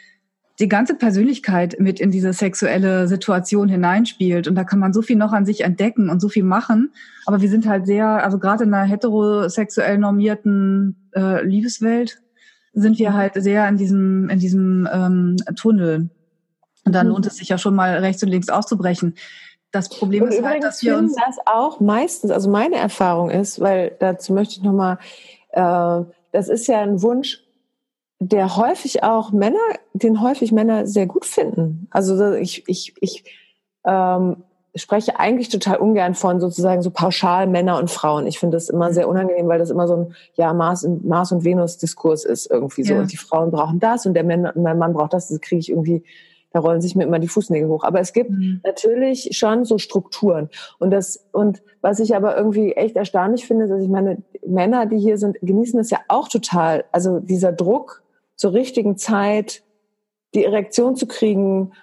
die ganze Persönlichkeit mit in diese sexuelle Situation hineinspielt. Und da kann man so viel noch an sich entdecken und so viel machen. Aber wir sind halt sehr, also gerade in einer heterosexuell normierten äh, Liebeswelt sind wir halt sehr in diesem, in diesem ähm, Tunnel. Und dann mhm. lohnt es sich ja schon mal rechts und links auszubrechen. Das Problem und ist halt, dass wir uns das auch meistens, also meine Erfahrung ist, weil dazu möchte ich nochmal, äh, das ist ja ein Wunsch der häufig auch Männer, den häufig Männer sehr gut finden. Also ich, ich, ich ähm, spreche eigentlich total ungern von sozusagen so pauschal Männer und Frauen. Ich finde das immer sehr unangenehm, weil das immer so ein ja Mars, Mars und Venus Diskurs ist irgendwie so. Ja. Und die Frauen brauchen das und der Mann, mein Mann braucht das. Das kriege ich irgendwie da rollen sich mir immer die Fußnägel hoch. Aber es gibt mhm. natürlich schon so Strukturen. Und das, und was ich aber irgendwie echt erstaunlich finde, dass ich meine, Männer, die hier sind, genießen das ja auch total. Also dieser Druck, zur richtigen Zeit die Erektion zu kriegen,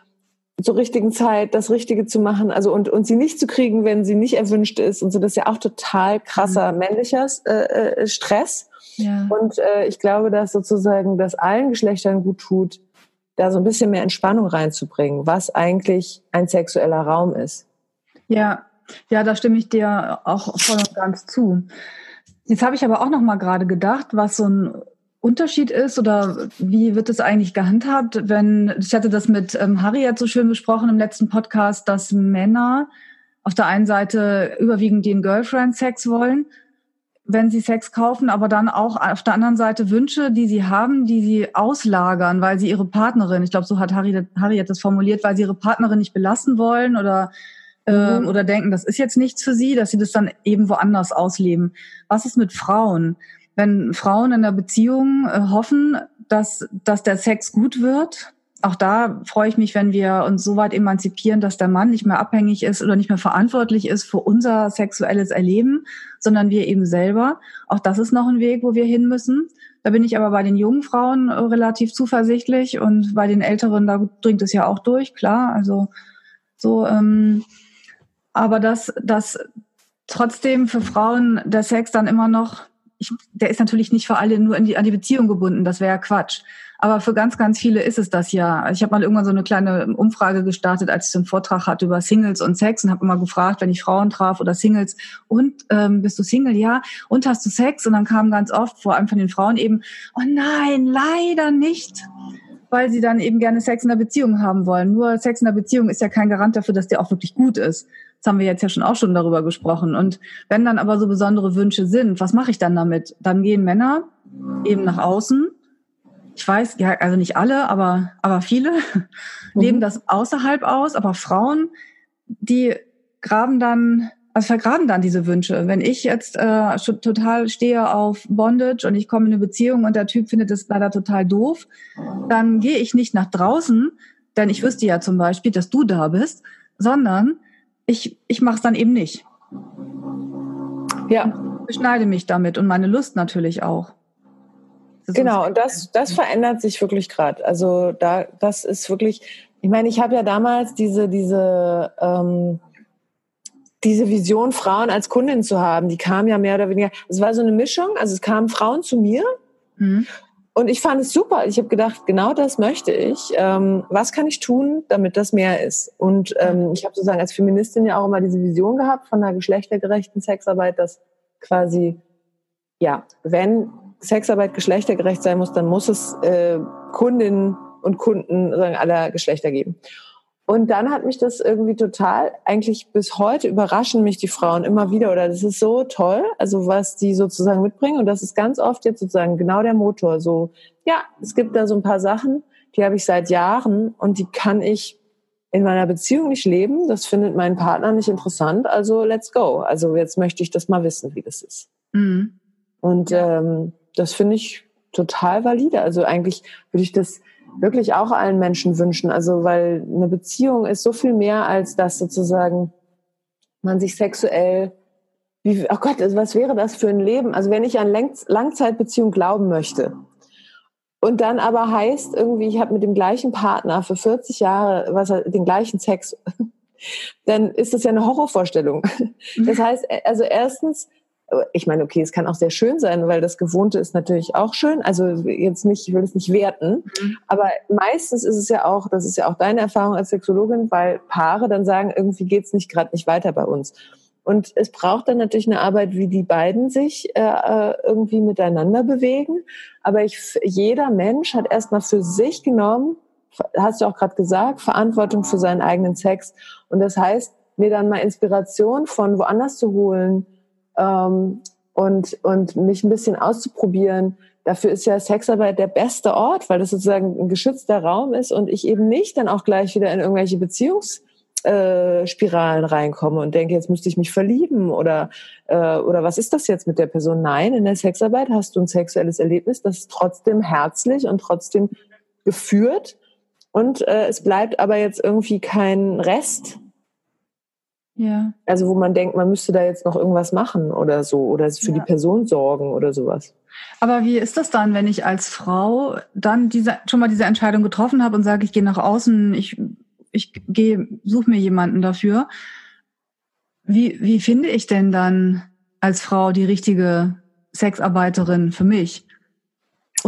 zur richtigen Zeit das Richtige zu machen, also und, und sie nicht zu kriegen, wenn sie nicht erwünscht ist und so, das ist ja auch total krasser mhm. männlicher äh, äh, Stress. Ja. Und äh, ich glaube, dass sozusagen das allen Geschlechtern gut tut, da so ein bisschen mehr Entspannung reinzubringen, was eigentlich ein sexueller Raum ist. Ja, ja, da stimme ich dir auch voll und ganz zu. Jetzt habe ich aber auch noch mal gerade gedacht, was so ein Unterschied ist oder wie wird es eigentlich gehandhabt, wenn, ich hatte das mit ähm, Harriet so schön besprochen im letzten Podcast, dass Männer auf der einen Seite überwiegend den Girlfriend-Sex wollen, wenn sie Sex kaufen, aber dann auch auf der anderen Seite Wünsche, die sie haben, die sie auslagern, weil sie ihre Partnerin, ich glaube, so hat Harriet, Harriet das formuliert, weil sie ihre Partnerin nicht belassen wollen oder mhm. oder denken, das ist jetzt nichts für sie, dass sie das dann eben woanders ausleben. Was ist mit Frauen? wenn Frauen in der Beziehung äh, hoffen, dass, dass der Sex gut wird, auch da freue ich mich, wenn wir uns so weit emanzipieren, dass der Mann nicht mehr abhängig ist oder nicht mehr verantwortlich ist für unser sexuelles Erleben, sondern wir eben selber. Auch das ist noch ein Weg, wo wir hin müssen. Da bin ich aber bei den jungen Frauen äh, relativ zuversichtlich und bei den Älteren, da dringt es ja auch durch, klar. Also so, ähm, aber dass, dass trotzdem für Frauen der Sex dann immer noch ich, der ist natürlich nicht für alle nur in die, an die Beziehung gebunden, das wäre ja Quatsch. Aber für ganz, ganz viele ist es das ja. Ich habe mal irgendwann so eine kleine Umfrage gestartet, als ich so einen Vortrag hatte über Singles und Sex und habe immer gefragt, wenn ich Frauen traf oder Singles, und ähm, bist du Single? Ja. Und hast du Sex? Und dann kam ganz oft, vor allem von den Frauen eben, oh nein, leider nicht weil sie dann eben gerne Sex in der Beziehung haben wollen. Nur Sex in der Beziehung ist ja kein Garant dafür, dass der auch wirklich gut ist. Das haben wir jetzt ja schon auch schon darüber gesprochen. Und wenn dann aber so besondere Wünsche sind, was mache ich dann damit? Dann gehen Männer eben nach außen. Ich weiß, ja, also nicht alle, aber, aber viele mhm. leben das außerhalb aus. Aber Frauen, die graben dann, also vergraben dann diese Wünsche. Wenn ich jetzt äh, total stehe auf Bondage und ich komme in eine Beziehung und der Typ findet es leider total doof, dann gehe ich nicht nach draußen, denn ich wüsste ja zum Beispiel, dass du da bist, sondern ich, ich mache es dann eben nicht. Ja. Ich beschneide mich damit und meine Lust natürlich auch. Genau, und das, das verändert sich wirklich gerade. Also da, das ist wirklich, ich meine, ich habe ja damals diese, diese, ähm, diese Vision, Frauen als Kundin zu haben, die kam ja mehr oder weniger, es war so eine Mischung, also es kamen Frauen zu mir mhm. und ich fand es super. Ich habe gedacht, genau das möchte ich. Ähm, was kann ich tun, damit das mehr ist? Und ähm, ich habe sozusagen als Feministin ja auch immer diese Vision gehabt von einer geschlechtergerechten Sexarbeit, dass quasi, ja, wenn Sexarbeit geschlechtergerecht sein muss, dann muss es äh, Kundinnen und Kunden sagen, aller Geschlechter geben. Und dann hat mich das irgendwie total, eigentlich bis heute überraschen mich die Frauen immer wieder oder das ist so toll, also was die sozusagen mitbringen und das ist ganz oft jetzt sozusagen genau der Motor. So, ja, es gibt da so ein paar Sachen, die habe ich seit Jahren und die kann ich in meiner Beziehung nicht leben. Das findet mein Partner nicht interessant, also let's go. Also jetzt möchte ich das mal wissen, wie das ist. Mhm. Und ähm, das finde ich total valide. Also eigentlich würde ich das wirklich auch allen Menschen wünschen. Also, weil eine Beziehung ist so viel mehr als das sozusagen, man sich sexuell, wie, oh Gott, also was wäre das für ein Leben? Also, wenn ich an Langzeitbeziehung glauben möchte, und dann aber heißt irgendwie, ich habe mit dem gleichen Partner für 40 Jahre was den gleichen Sex, dann ist das ja eine Horrorvorstellung. Das heißt, also erstens ich meine, okay, es kann auch sehr schön sein, weil das Gewohnte ist natürlich auch schön. Also jetzt nicht, ich will es nicht werten, mhm. aber meistens ist es ja auch, das ist ja auch deine Erfahrung als Sexologin, weil Paare dann sagen, irgendwie geht's nicht gerade nicht weiter bei uns. Und es braucht dann natürlich eine Arbeit, wie die beiden sich äh, äh irgendwie miteinander bewegen. Aber ich, jeder Mensch hat erstmal für sich genommen, hast du auch gerade gesagt, Verantwortung für seinen eigenen Sex. Und das heißt, mir dann mal Inspiration von woanders zu holen, ähm, und, und mich ein bisschen auszuprobieren. Dafür ist ja Sexarbeit der beste Ort, weil das sozusagen ein geschützter Raum ist und ich eben nicht dann auch gleich wieder in irgendwelche Beziehungsspiralen äh, reinkomme und denke, jetzt müsste ich mich verlieben oder, äh, oder was ist das jetzt mit der Person? Nein, in der Sexarbeit hast du ein sexuelles Erlebnis, das ist trotzdem herzlich und trotzdem geführt und äh, es bleibt aber jetzt irgendwie kein Rest ja. Also wo man denkt, man müsste da jetzt noch irgendwas machen oder so oder für ja. die Person sorgen oder sowas. Aber wie ist das dann, wenn ich als Frau dann diese, schon mal diese Entscheidung getroffen habe und sage, ich gehe nach außen, ich, ich gehe, suche mir jemanden dafür. Wie, wie finde ich denn dann als Frau die richtige Sexarbeiterin für mich?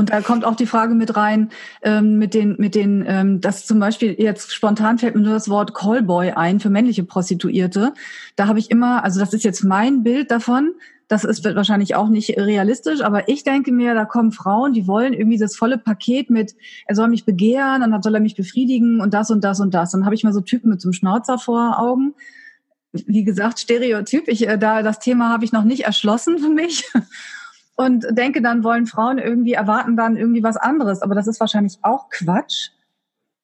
Und da kommt auch die Frage mit rein, ähm, mit den, mit den, ähm, dass zum Beispiel jetzt spontan fällt mir nur das Wort Callboy ein für männliche Prostituierte. Da habe ich immer, also das ist jetzt mein Bild davon. Das ist wahrscheinlich auch nicht realistisch, aber ich denke mir, da kommen Frauen, die wollen irgendwie das volle Paket mit, er soll mich begehren dann soll er mich befriedigen und das und das und das. Dann habe ich mal so Typen mit so einem Schnauzer vor Augen. Wie gesagt, Stereotyp. Ich, äh, da das Thema habe ich noch nicht erschlossen für mich und denke, dann wollen Frauen irgendwie erwarten dann irgendwie was anderes. Aber das ist wahrscheinlich auch Quatsch.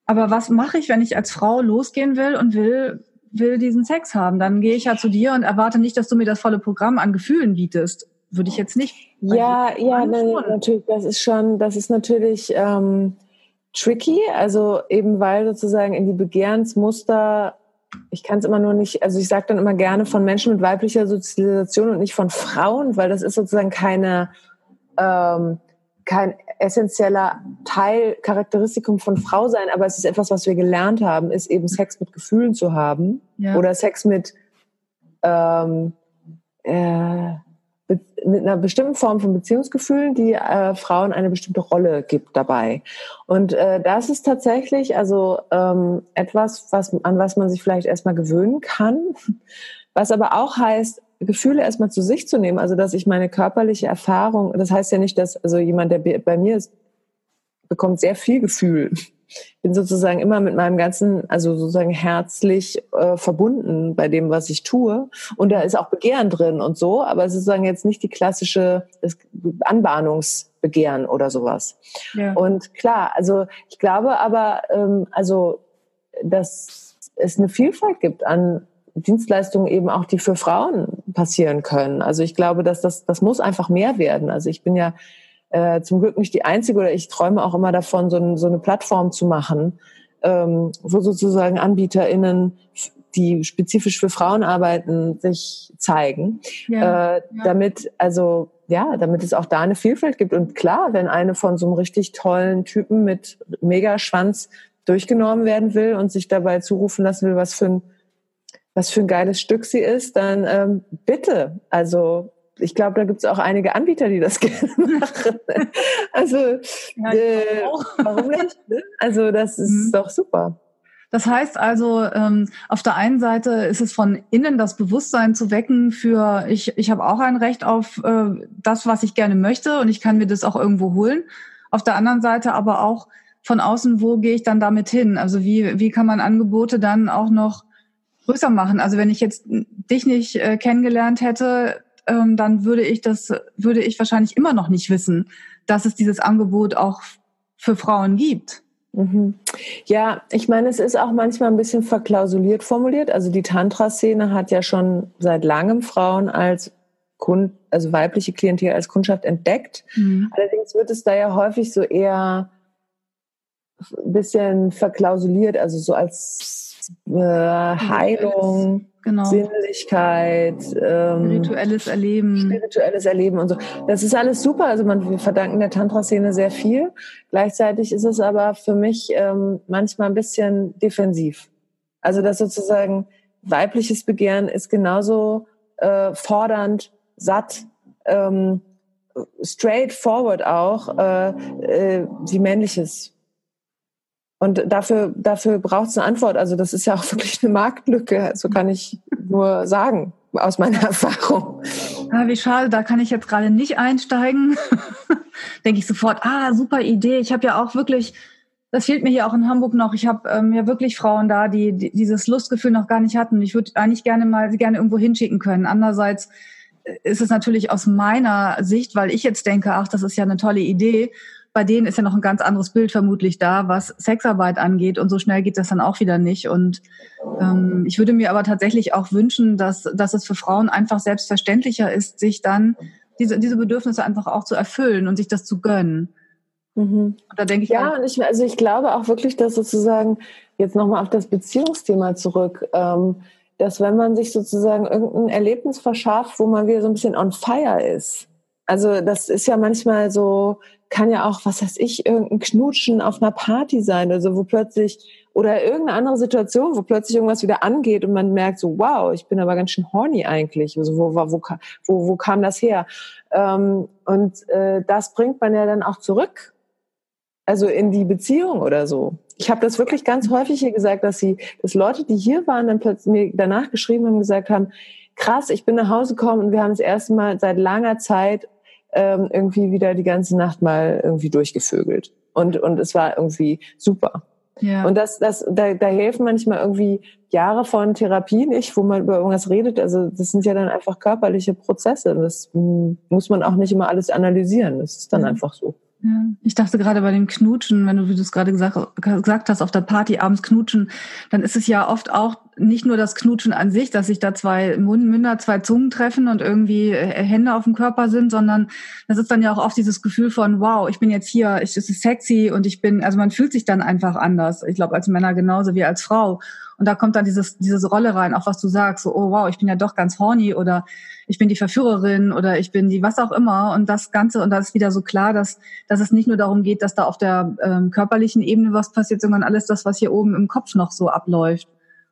Aber was mache ich, wenn ich als Frau losgehen will und will, will diesen Sex haben? Dann gehe ich ja zu dir und erwarte nicht, dass du mir das volle Programm an Gefühlen bietest. Würde ich jetzt nicht. Ja, ja, ne, natürlich. Das ist schon, das ist natürlich ähm, tricky. Also eben weil sozusagen in die Begehrensmuster ich kann es immer nur nicht, also ich sage dann immer gerne von Menschen mit weiblicher Sozialisation und nicht von Frauen, weil das ist sozusagen keine, ähm, kein essentieller Teil, Charakteristikum von Frau sein, aber es ist etwas, was wir gelernt haben, ist eben Sex mit Gefühlen zu haben ja. oder Sex mit ähm, äh, mit einer bestimmten Form von Beziehungsgefühlen, die äh, Frauen eine bestimmte Rolle gibt dabei. Und äh, das ist tatsächlich also ähm, etwas, was, an was man sich vielleicht erstmal gewöhnen kann, was aber auch heißt, Gefühle erstmal zu sich zu nehmen. Also dass ich meine körperliche Erfahrung, das heißt ja nicht, dass also jemand, der bei mir ist, bekommt sehr viel Gefühl bin sozusagen immer mit meinem ganzen, also sozusagen herzlich äh, verbunden bei dem, was ich tue. Und da ist auch Begehren drin und so, aber es ist sozusagen jetzt nicht die klassische Anbahnungsbegehren oder sowas. Ja. Und klar, also ich glaube aber, ähm, also dass es eine Vielfalt gibt an Dienstleistungen eben auch, die für Frauen passieren können. Also ich glaube, dass das, das muss einfach mehr werden. Also ich bin ja äh, zum Glück nicht die einzige oder ich träume auch immer davon, so, ein, so eine Plattform zu machen, ähm, wo sozusagen AnbieterInnen, die spezifisch für Frauen arbeiten, sich zeigen, ja, äh, ja. damit also ja, damit es auch da eine Vielfalt gibt. Und klar, wenn eine von so einem richtig tollen Typen mit Megaschwanz durchgenommen werden will und sich dabei zurufen lassen will, was für ein was für ein geiles Stück sie ist, dann ähm, bitte. Also ich glaube, da gibt es auch einige Anbieter, die das gerne machen. Also ja, äh, warum nicht? Ne? Also das ist mhm. doch super. Das heißt also, ähm, auf der einen Seite ist es von innen das Bewusstsein zu wecken für, ich, ich habe auch ein Recht auf äh, das, was ich gerne möchte und ich kann mir das auch irgendwo holen. Auf der anderen Seite aber auch von außen, wo gehe ich dann damit hin? Also wie, wie kann man Angebote dann auch noch größer machen? Also wenn ich jetzt dich nicht äh, kennengelernt hätte, ähm, dann würde ich das, würde ich wahrscheinlich immer noch nicht wissen, dass es dieses Angebot auch für Frauen gibt. Mhm. Ja, ich meine, es ist auch manchmal ein bisschen verklausuliert formuliert. Also die Tantra-Szene hat ja schon seit langem Frauen als Kund, also weibliche Klientel als Kundschaft entdeckt. Mhm. Allerdings wird es da ja häufig so eher ein bisschen verklausuliert, also so als äh, Heilung genau. Sinnlichkeit, ähm, spirituelles Erleben. Spirituelles Erleben und so. Das ist alles super. Also man, wir verdanken der Tantra-Szene sehr viel. Gleichzeitig ist es aber für mich ähm, manchmal ein bisschen defensiv. Also das sozusagen weibliches Begehren ist genauso äh, fordernd, satt, ähm, straightforward auch äh, äh, wie männliches und dafür, dafür braucht es eine Antwort. Also das ist ja auch wirklich eine Marktlücke. So kann ich nur sagen aus meiner Erfahrung. Ah, wie schade, da kann ich jetzt gerade nicht einsteigen. Denke ich sofort, ah, super Idee. Ich habe ja auch wirklich, das fehlt mir hier auch in Hamburg noch. Ich habe ähm, ja wirklich Frauen da, die, die dieses Lustgefühl noch gar nicht hatten. Ich würde eigentlich gerne mal sie gerne irgendwo hinschicken können. Andererseits ist es natürlich aus meiner Sicht, weil ich jetzt denke, ach, das ist ja eine tolle Idee, bei denen ist ja noch ein ganz anderes Bild vermutlich da, was Sexarbeit angeht. Und so schnell geht das dann auch wieder nicht. Und ähm, ich würde mir aber tatsächlich auch wünschen, dass, dass es für Frauen einfach selbstverständlicher ist, sich dann diese, diese Bedürfnisse einfach auch zu erfüllen und sich das zu gönnen. Mhm. da denke ich ja, und ich, also ich glaube auch wirklich, dass sozusagen jetzt nochmal auf das Beziehungsthema zurück, ähm, dass wenn man sich sozusagen irgendein Erlebnis verschafft, wo man wieder so ein bisschen on fire ist, also das ist ja manchmal so, kann ja auch, was weiß ich, irgendein Knutschen auf einer Party sein, also wo plötzlich, oder irgendeine andere Situation, wo plötzlich irgendwas wieder angeht und man merkt so, wow, ich bin aber ganz schön horny eigentlich. Also wo, wo, wo, wo kam das her? Ähm, und äh, das bringt man ja dann auch zurück. Also in die Beziehung oder so. Ich habe das wirklich ganz häufig hier gesagt, dass sie, dass Leute, die hier waren, dann plötzlich mir danach geschrieben haben, gesagt haben, krass, ich bin nach Hause gekommen und wir haben das erste Mal seit langer Zeit ähm, irgendwie wieder die ganze Nacht mal irgendwie durchgevögelt. Und, und es war irgendwie super. Ja. Und das, das, da, da helfen manchmal irgendwie Jahre von Therapie nicht, wo man über irgendwas redet. Also das sind ja dann einfach körperliche Prozesse. Das hm, muss man auch nicht immer alles analysieren. Das ist dann mhm. einfach so. Ich dachte gerade bei dem Knutschen, wenn du, wie du es gerade gesagt, gesagt hast, auf der Party abends knutschen, dann ist es ja oft auch nicht nur das Knutschen an sich, dass sich da zwei Münder, zwei Zungen treffen und irgendwie äh, Hände auf dem Körper sind, sondern das ist dann ja auch oft dieses Gefühl von, wow, ich bin jetzt hier, es ist sexy und ich bin, also man fühlt sich dann einfach anders. Ich glaube, als Männer genauso wie als Frau. Und da kommt dann dieses, diese Rolle rein, auch was du sagst, so, oh wow, ich bin ja doch ganz horny oder ich bin die Verführerin oder ich bin die was auch immer. Und das Ganze, und da ist wieder so klar, dass, dass es nicht nur darum geht, dass da auf der ähm, körperlichen Ebene was passiert, sondern alles das, was hier oben im Kopf noch so abläuft.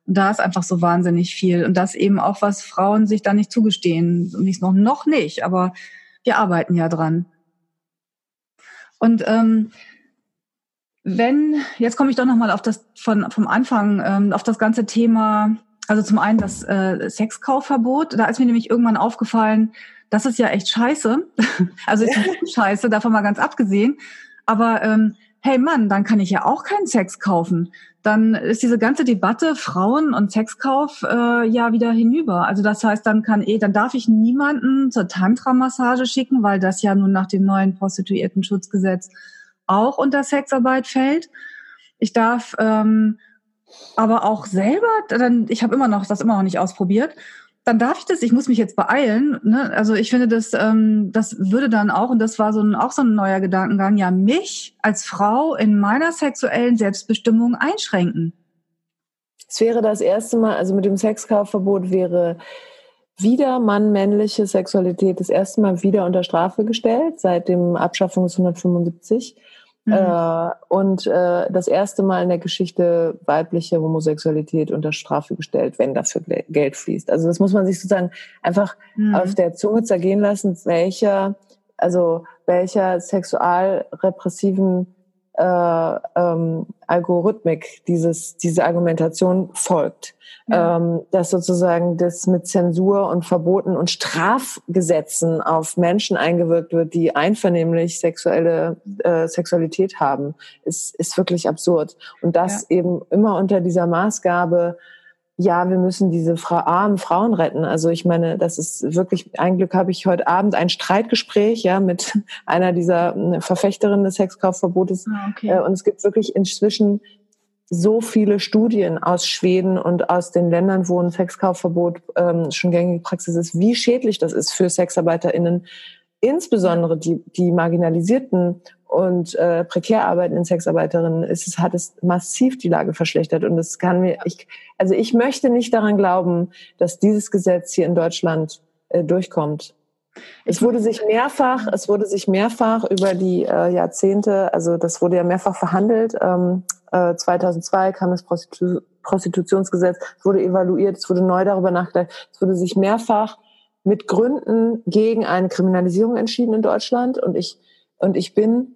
Und da ist einfach so wahnsinnig viel. Und das eben auch, was Frauen sich da nicht zugestehen. Und ich noch, noch nicht, aber wir arbeiten ja dran. Und ähm, wenn, jetzt komme ich doch nochmal auf das von, vom Anfang, ähm, auf das ganze Thema, also zum einen das äh, Sexkaufverbot, da ist mir nämlich irgendwann aufgefallen, das ist ja echt scheiße. also ist scheiße, davon mal ganz abgesehen. Aber ähm, hey Mann, dann kann ich ja auch keinen Sex kaufen. Dann ist diese ganze Debatte Frauen und Sexkauf äh, ja wieder hinüber. Also das heißt, dann kann eh, dann darf ich niemanden zur Tantra-Massage schicken, weil das ja nun nach dem neuen Prostituiertenschutzgesetz auch unter Sexarbeit fällt. Ich darf ähm, aber auch selber, dann, ich habe immer noch das immer noch nicht ausprobiert. Dann darf ich das, ich muss mich jetzt beeilen. Ne? Also ich finde, das, ähm, das würde dann auch, und das war so ein, auch so ein neuer Gedankengang, ja, mich als Frau in meiner sexuellen Selbstbestimmung einschränken. Es wäre das erste Mal, also mit dem Sexkaufverbot wäre wieder Mann-männliche Sexualität das erste Mal wieder unter Strafe gestellt, seit dem Abschaffung des 175. Mhm. Äh, und äh, das erste Mal in der Geschichte weibliche Homosexualität unter Strafe gestellt, wenn dafür Geld fließt. Also das muss man sich sozusagen einfach mhm. auf der Zunge zergehen lassen, welcher, also welcher sexualrepressiven äh, ähm, Algorithmik dieses, diese Argumentation folgt. Ja. Ähm, dass sozusagen das mit Zensur und Verboten und Strafgesetzen auf Menschen eingewirkt wird, die einvernehmlich sexuelle äh, Sexualität haben, ist, ist wirklich absurd. Und das ja. eben immer unter dieser Maßgabe, ja, wir müssen diese Fra armen Frauen retten. Also ich meine, das ist wirklich, ein Glück habe ich heute Abend ein Streitgespräch ja mit einer dieser äh, Verfechterinnen des Sexkaufverbotes. Ah, okay. Äh, und es gibt wirklich inzwischen so viele Studien aus Schweden und aus den Ländern, wo ein Sexkaufverbot ähm, schon gängige Praxis ist, wie schädlich das ist für SexarbeiterInnen, insbesondere die, die marginalisierten und äh, prekär arbeitenden Sexarbeiterinnen ist es, hat es massiv die Lage verschlechtert. Und es kann mir, ich, also ich möchte nicht daran glauben, dass dieses Gesetz hier in Deutschland äh, durchkommt. Es wurde sich mehrfach, es wurde sich mehrfach über die äh, Jahrzehnte, also das wurde ja mehrfach verhandelt. Ähm, äh, 2002 kam das Prostitu Prostitutionsgesetz, es wurde evaluiert, es wurde neu darüber nachgedacht, es wurde sich mehrfach mit Gründen gegen eine Kriminalisierung entschieden in Deutschland. Und ich und ich bin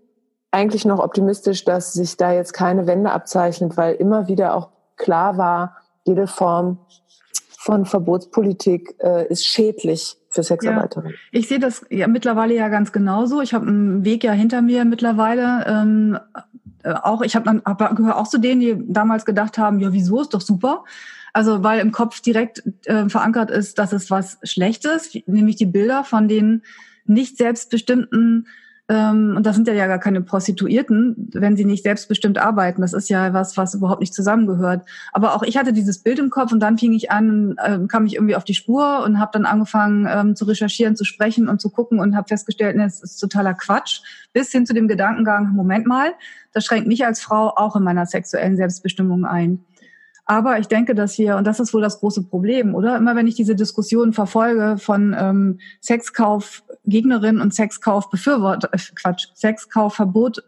eigentlich noch optimistisch, dass sich da jetzt keine Wende abzeichnet, weil immer wieder auch klar war, jede Form von Verbotspolitik äh, ist schädlich für Sexarbeiterinnen. Ja, ich sehe das ja mittlerweile ja ganz genauso. Ich habe einen Weg ja hinter mir mittlerweile. Ähm, äh, auch ich habe dann hab, gehöre auch zu denen, die damals gedacht haben, ja, wieso ist doch super. Also weil im Kopf direkt äh, verankert ist, dass es was Schlechtes, nämlich die Bilder von den nicht selbstbestimmten und das sind ja, gar keine Prostituierten, wenn sie nicht selbstbestimmt arbeiten. Das ist ja was, was überhaupt nicht zusammengehört. Aber auch ich hatte dieses Bild im Kopf und dann fing ich an, äh, kam ich irgendwie auf die Spur und habe dann angefangen ähm, zu recherchieren, zu sprechen und zu gucken und habe festgestellt, nee, das ist totaler Quatsch. Bis hin zu dem Gedankengang, Moment mal, das schränkt mich als Frau auch in meiner sexuellen Selbstbestimmung ein. Aber ich denke, dass wir, und das ist wohl das große Problem, oder? Immer wenn ich diese Diskussion verfolge von ähm, Sexkaufgegnerinnen und Sexkaufbefürworter, äh, Quatsch, Sexkaufverbot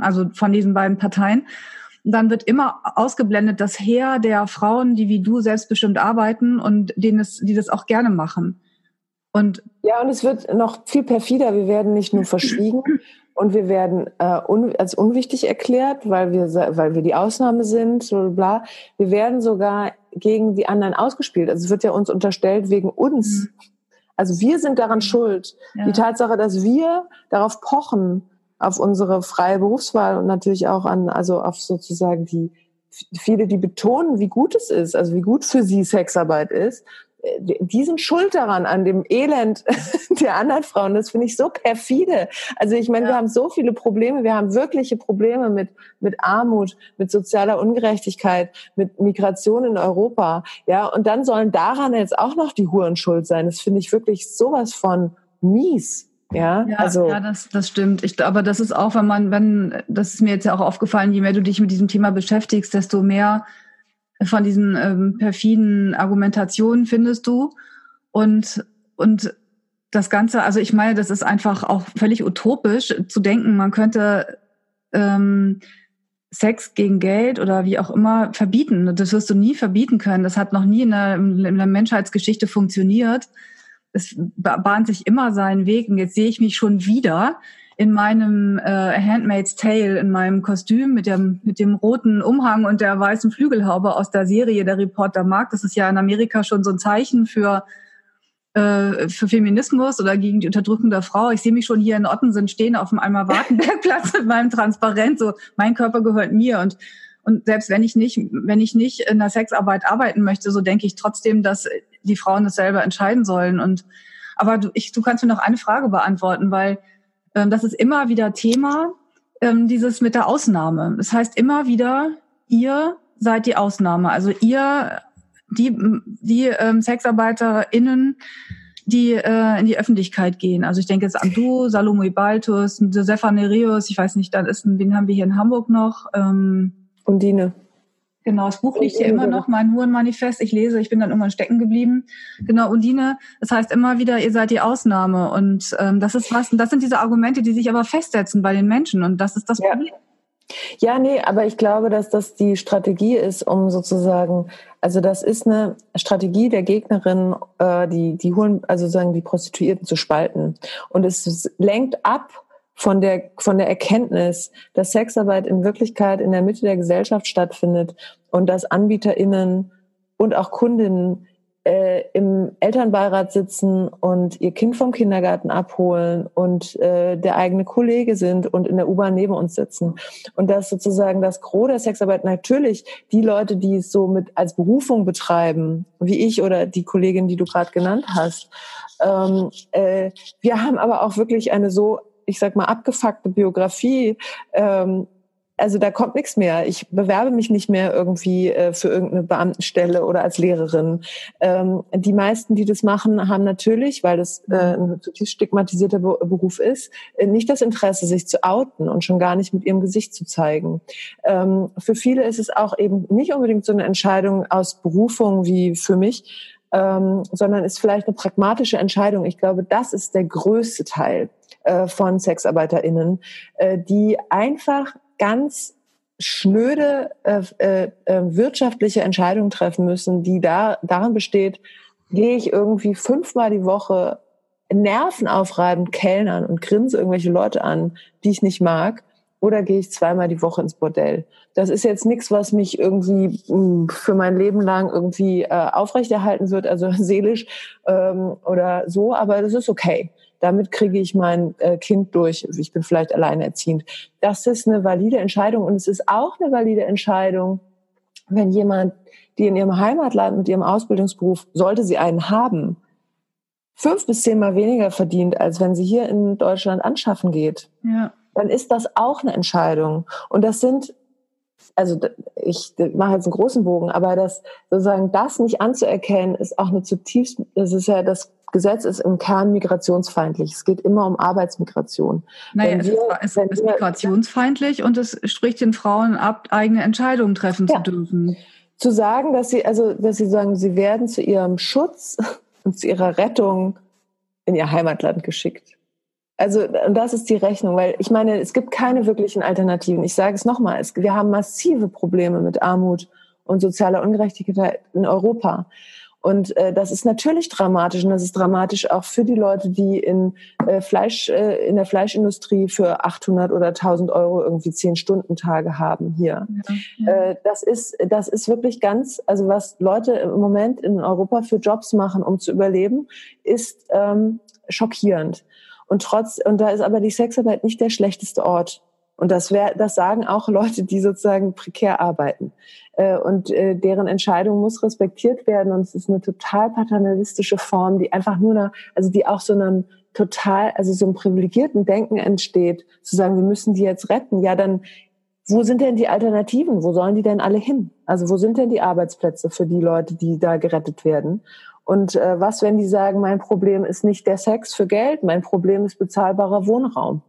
also von diesen beiden Parteien, dann wird immer ausgeblendet das Heer der Frauen, die wie du selbstbestimmt arbeiten und denen es, die das auch gerne machen. Und ja, und es wird noch viel perfider. Wir werden nicht nur verschwiegen, und wir werden äh, un als unwichtig erklärt, weil wir, weil wir die Ausnahme sind, so bla. Wir werden sogar gegen die anderen ausgespielt. Also es wird ja uns unterstellt wegen uns. Mhm. Also wir sind daran schuld. Ja. Die Tatsache, dass wir darauf pochen, auf unsere freie Berufswahl und natürlich auch an, also auf sozusagen die viele, die betonen, wie gut es ist, also wie gut für sie Sexarbeit ist, die sind schuld daran, an dem Elend der anderen Frauen. Das finde ich so perfide. Also ich meine, ja. wir haben so viele Probleme. Wir haben wirkliche Probleme mit, mit Armut, mit sozialer Ungerechtigkeit, mit Migration in Europa. Ja, und dann sollen daran jetzt auch noch die Huren schuld sein. Das finde ich wirklich sowas von mies. Ja, ja, also ja, das, das stimmt. Ich, aber das ist auch, wenn man, wenn, das ist mir jetzt ja auch aufgefallen, je mehr du dich mit diesem Thema beschäftigst, desto mehr von diesen ähm, perfiden Argumentationen findest du. Und, und das Ganze, also ich meine, das ist einfach auch völlig utopisch zu denken, man könnte ähm, Sex gegen Geld oder wie auch immer verbieten. Das wirst du nie verbieten können. Das hat noch nie in der, in der Menschheitsgeschichte funktioniert. Es bahnt sich immer seinen Weg. Und jetzt sehe ich mich schon wieder in meinem äh, Handmaid's Tale, in meinem Kostüm mit dem, mit dem roten Umhang und der weißen Flügelhaube aus der Serie Der Reporter Mark. Das ist ja in Amerika schon so ein Zeichen für, äh, für Feminismus oder gegen die Unterdrückung der Frau. Ich sehe mich schon hier in Ottensen stehen auf dem Eimer Wartenbergplatz mit meinem Transparent, so mein Körper gehört mir und und selbst wenn ich nicht, wenn ich nicht in der Sexarbeit arbeiten möchte, so denke ich trotzdem, dass die Frauen das selber entscheiden sollen. Und aber du, ich, du kannst mir noch eine Frage beantworten, weil das ist immer wieder Thema, ähm, dieses mit der Ausnahme. Das heißt immer wieder, ihr seid die Ausnahme. Also ihr, die, die ähm, SexarbeiterInnen, die äh, in die Öffentlichkeit gehen. Also ich denke jetzt an du, Salome Baltus, Josefa Nereus, ich weiß nicht, dann ist, wen haben wir hier in Hamburg noch? Ähm, Undine. Genau, das Buch liegt hier immer noch, mein Hurenmanifest. Ich lese, ich bin dann irgendwann stecken geblieben. Genau, Undine, das heißt immer wieder, ihr seid die Ausnahme. Und ähm, das ist was, und das sind diese Argumente, die sich aber festsetzen bei den Menschen. Und das ist das ja. Problem. Ja, nee, aber ich glaube, dass das die Strategie ist, um sozusagen, also das ist eine Strategie der Gegnerin, äh, die, die holen, also sagen, die Prostituierten zu spalten. Und es lenkt ab von der, von der Erkenntnis, dass Sexarbeit in Wirklichkeit in der Mitte der Gesellschaft stattfindet und dass AnbieterInnen und auch Kundinnen äh, im Elternbeirat sitzen und ihr Kind vom Kindergarten abholen und äh, der eigene Kollege sind und in der U-Bahn neben uns sitzen. Und dass sozusagen das Gros der Sexarbeit natürlich die Leute, die es so mit als Berufung betreiben, wie ich oder die Kollegin, die du gerade genannt hast, ähm, äh, wir haben aber auch wirklich eine so ich sag mal, abgefuckte Biografie, ähm, also da kommt nichts mehr. Ich bewerbe mich nicht mehr irgendwie äh, für irgendeine Beamtenstelle oder als Lehrerin. Ähm, die meisten, die das machen, haben natürlich, weil das äh, ein zutiefst stigmatisierter Be Beruf ist, äh, nicht das Interesse, sich zu outen und schon gar nicht mit ihrem Gesicht zu zeigen. Ähm, für viele ist es auch eben nicht unbedingt so eine Entscheidung aus Berufung wie für mich, ähm, sondern ist vielleicht eine pragmatische Entscheidung. Ich glaube, das ist der größte Teil äh, von SexarbeiterInnen, äh, die einfach ganz schnöde äh, äh, äh, wirtschaftliche Entscheidungen treffen müssen, die da darin besteht, gehe ich irgendwie fünfmal die Woche nervenaufreibend Kellnern und grinse irgendwelche Leute an, die ich nicht mag, oder gehe ich zweimal die Woche ins Bordell. Das ist jetzt nichts, was mich irgendwie hm, für mein Leben lang irgendwie äh, aufrechterhalten wird, also seelisch ähm, oder so, aber das ist okay damit kriege ich mein äh, Kind durch, ich bin vielleicht alleinerziehend. Das ist eine valide Entscheidung und es ist auch eine valide Entscheidung, wenn jemand, die in ihrem Heimatland mit ihrem Ausbildungsberuf, sollte sie einen haben, fünf bis zehnmal weniger verdient, als wenn sie hier in Deutschland anschaffen geht. Ja. Dann ist das auch eine Entscheidung. Und das sind also ich mache jetzt einen großen Bogen, aber das sozusagen das nicht anzuerkennen, ist auch eine zutiefst, das ist ja das Gesetz ist im Kern migrationsfeindlich. Es geht immer um Arbeitsmigration. Naja, es, wir, ist, es ist migrationsfeindlich und es spricht den Frauen ab, eigene Entscheidungen treffen ja. zu dürfen. Zu sagen, dass sie, also, dass sie sagen, sie werden zu ihrem Schutz und zu ihrer Rettung in ihr Heimatland geschickt. Also, das ist die Rechnung, weil ich meine, es gibt keine wirklichen Alternativen. Ich sage es nochmal, wir haben massive Probleme mit Armut und sozialer Ungerechtigkeit in Europa. Und äh, das ist natürlich dramatisch und das ist dramatisch auch für die Leute, die in äh, Fleisch äh, in der Fleischindustrie für 800 oder 1000 Euro irgendwie zehn Stunden Tage haben hier. Ja, Äh, das ist das ist wirklich ganz also was Leute im Moment in Europa für Jobs machen, um zu überleben, ist ähm, schockierend. Und trotz und da ist aber die Sexarbeit nicht der schlechteste Ort und das, wär, das sagen auch Leute, die sozusagen prekär arbeiten. Äh, und äh, deren Entscheidung muss respektiert werden. Und es ist eine total paternalistische Form, die einfach nur, eine, also die auch so einem total, also so einem privilegierten Denken entsteht, zu sagen, wir müssen die jetzt retten. Ja, dann, wo sind denn die Alternativen? Wo sollen die denn alle hin? Also wo sind denn die Arbeitsplätze für die Leute, die da gerettet werden? Und äh, was, wenn die sagen, mein Problem ist nicht der Sex für Geld, mein Problem ist bezahlbarer Wohnraum?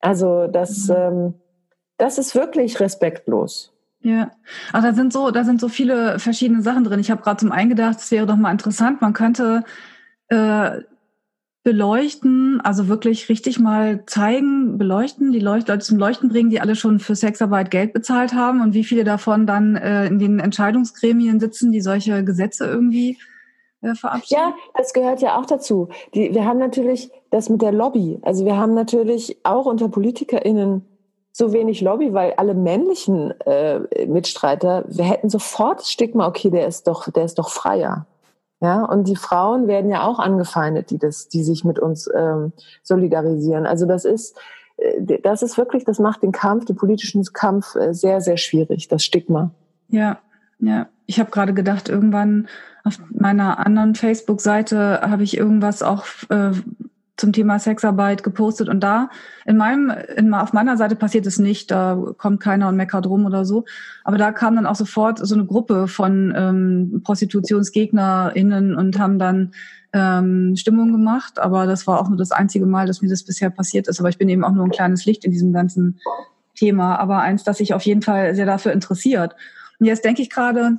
Also das, mhm. ähm, das ist wirklich respektlos. Ja, aber da sind so, da sind so viele verschiedene Sachen drin. Ich habe gerade zum einen gedacht, es wäre doch mal interessant, man könnte äh, beleuchten, also wirklich richtig mal zeigen, beleuchten, die Leute zum Leuchten bringen, die alle schon für Sexarbeit Geld bezahlt haben und wie viele davon dann äh, in den Entscheidungsgremien sitzen, die solche Gesetze irgendwie äh, verabschieden? Ja, das gehört ja auch dazu. Die, wir haben natürlich das mit der Lobby. Also wir haben natürlich auch unter PolitikerInnen so wenig Lobby, weil alle männlichen äh, Mitstreiter, wir hätten sofort das Stigma, okay, der ist doch, der ist doch freier. Ja, und die Frauen werden ja auch angefeindet, die das, die sich mit uns ähm, solidarisieren. Also das ist, äh, das ist wirklich, das macht den Kampf, den politischen Kampf äh, sehr, sehr schwierig, das Stigma. Ja, ja. Ich habe gerade gedacht, irgendwann auf meiner anderen Facebook-Seite habe ich irgendwas auch äh, zum Thema Sexarbeit gepostet und da in meinem, in, auf meiner Seite passiert es nicht, da kommt keiner und meckert rum oder so. Aber da kam dann auch sofort so eine Gruppe von ähm, ProstitutionsgegnerInnen und haben dann ähm, Stimmung gemacht. Aber das war auch nur das einzige Mal, dass mir das bisher passiert ist. Aber ich bin eben auch nur ein kleines Licht in diesem ganzen Thema, aber eins, das sich auf jeden Fall sehr dafür interessiert. jetzt denke ich gerade,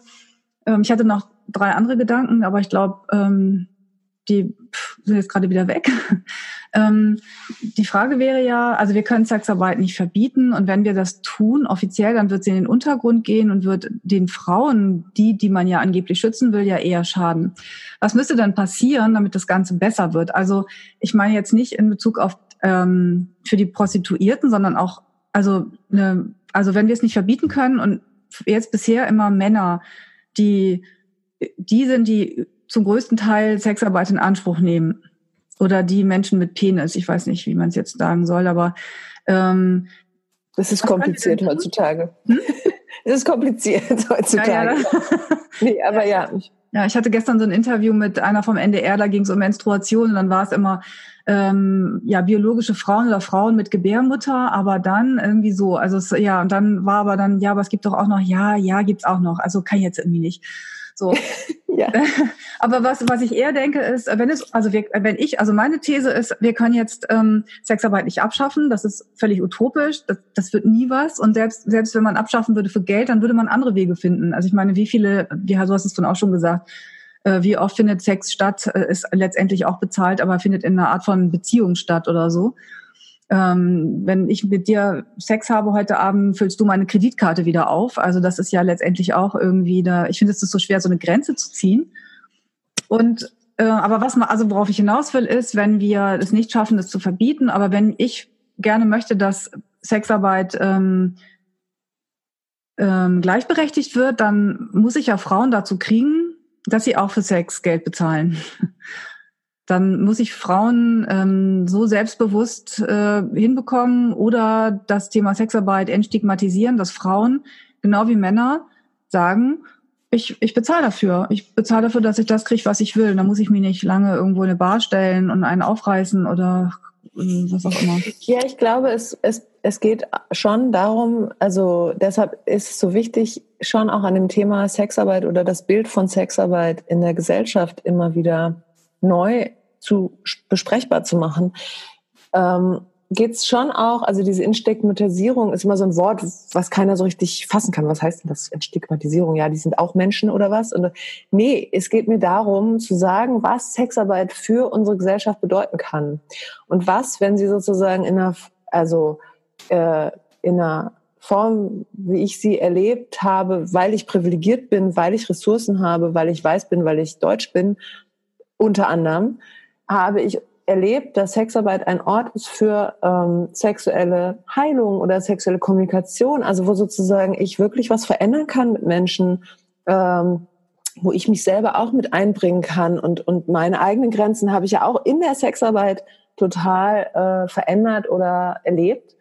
ähm, ich hatte noch drei andere Gedanken, aber ich glaube, ähm, die pff, sind jetzt gerade wieder weg. ähm, die Frage wäre ja, also wir können Sexarbeit nicht verbieten und wenn wir das tun, offiziell, dann wird sie in den Untergrund gehen und wird den Frauen, die, die man ja angeblich schützen will, ja eher schaden. Was müsste dann passieren, damit das Ganze besser wird? Also ich meine jetzt nicht in Bezug auf ähm, für die Prostituierten, sondern auch, also, ne, also wenn wir es nicht verbieten können und jetzt bisher immer Männer, die die sind, die zum größten Teil Sexarbeit in Anspruch nehmen. Oder die Menschen mit Penis. Ich weiß nicht, wie man es jetzt sagen soll, aber ähm, das ist kompliziert heutzutage. Hm? Das ist kompliziert heutzutage. Ja, ja. nee, aber ja. Ja, ich hatte gestern so ein Interview mit einer vom NDR, da ging es um Menstruation und dann war es immer ähm, ja biologische Frauen oder Frauen mit Gebärmutter, aber dann irgendwie so, also es, ja und dann war aber dann ja, aber es gibt doch auch noch ja, ja gibt's auch noch, also kann ich jetzt irgendwie nicht. So. ja. Aber was, was ich eher denke, ist, wenn es, also wir, wenn ich, also meine These ist, wir können jetzt ähm, Sexarbeit nicht abschaffen. Das ist völlig utopisch. Das, das wird nie was. Und selbst, selbst wenn man abschaffen würde für Geld, dann würde man andere Wege finden. Also ich meine, wie viele, wie du hast es von auch schon gesagt, äh, wie oft findet Sex statt, äh, ist letztendlich auch bezahlt, aber findet in einer Art von Beziehung statt oder so ähm, wenn ich mit dir Sex habe heute Abend, füllst du meine Kreditkarte wieder auf. Also das ist ja letztendlich auch irgendwie da, ich finde es ist so schwer, so eine Grenze zu ziehen. Und äh, aber was man, also worauf ich hinaus will, ist, wenn wir es nicht schaffen, das zu verbieten, aber wenn ich gerne möchte, dass Sexarbeit ähm, ähm, gleichberechtigt wird, dann muss ich ja Frauen dazu kriegen, dass sie auch für Sex Geld bezahlen dann muss ich Frauen ähm, so selbstbewusst äh, hinbekommen oder das Thema Sexarbeit entstigmatisieren, dass Frauen genau wie Männer sagen, ich, ich bezahle dafür. Ich bezahle dafür, dass ich das kriege, was ich will. Da muss ich mich nicht lange irgendwo in eine Bar stellen und einen aufreißen oder was auch immer. Ja, ich glaube, es, es, es geht schon darum, also deshalb ist es so wichtig, schon auch an dem Thema Sexarbeit oder das Bild von Sexarbeit in der Gesellschaft immer wieder neu zu besprechbar zu machen, ähm, geht es schon auch, also diese Instigmatisierung ist immer so ein Wort, was keiner so richtig fassen kann. Was heißt denn das, Instigmatisierung? Ja, die sind auch Menschen oder was? Und nee, es geht mir darum zu sagen, was Sexarbeit für unsere Gesellschaft bedeuten kann. Und was, wenn sie sozusagen in einer, also äh, in einer Form, wie ich sie erlebt habe, weil ich privilegiert bin, weil ich Ressourcen habe, weil ich weiß bin, weil ich deutsch bin, unter anderem, habe ich erlebt, dass Sexarbeit ein Ort ist für ähm, sexuelle Heilung oder sexuelle Kommunikation, also wo sozusagen ich wirklich was verändern kann mit Menschen, ähm, wo ich mich selber auch mit einbringen kann und, und meine eigenen Grenzen habe ich ja auch in der Sexarbeit total äh, verändert oder erlebt.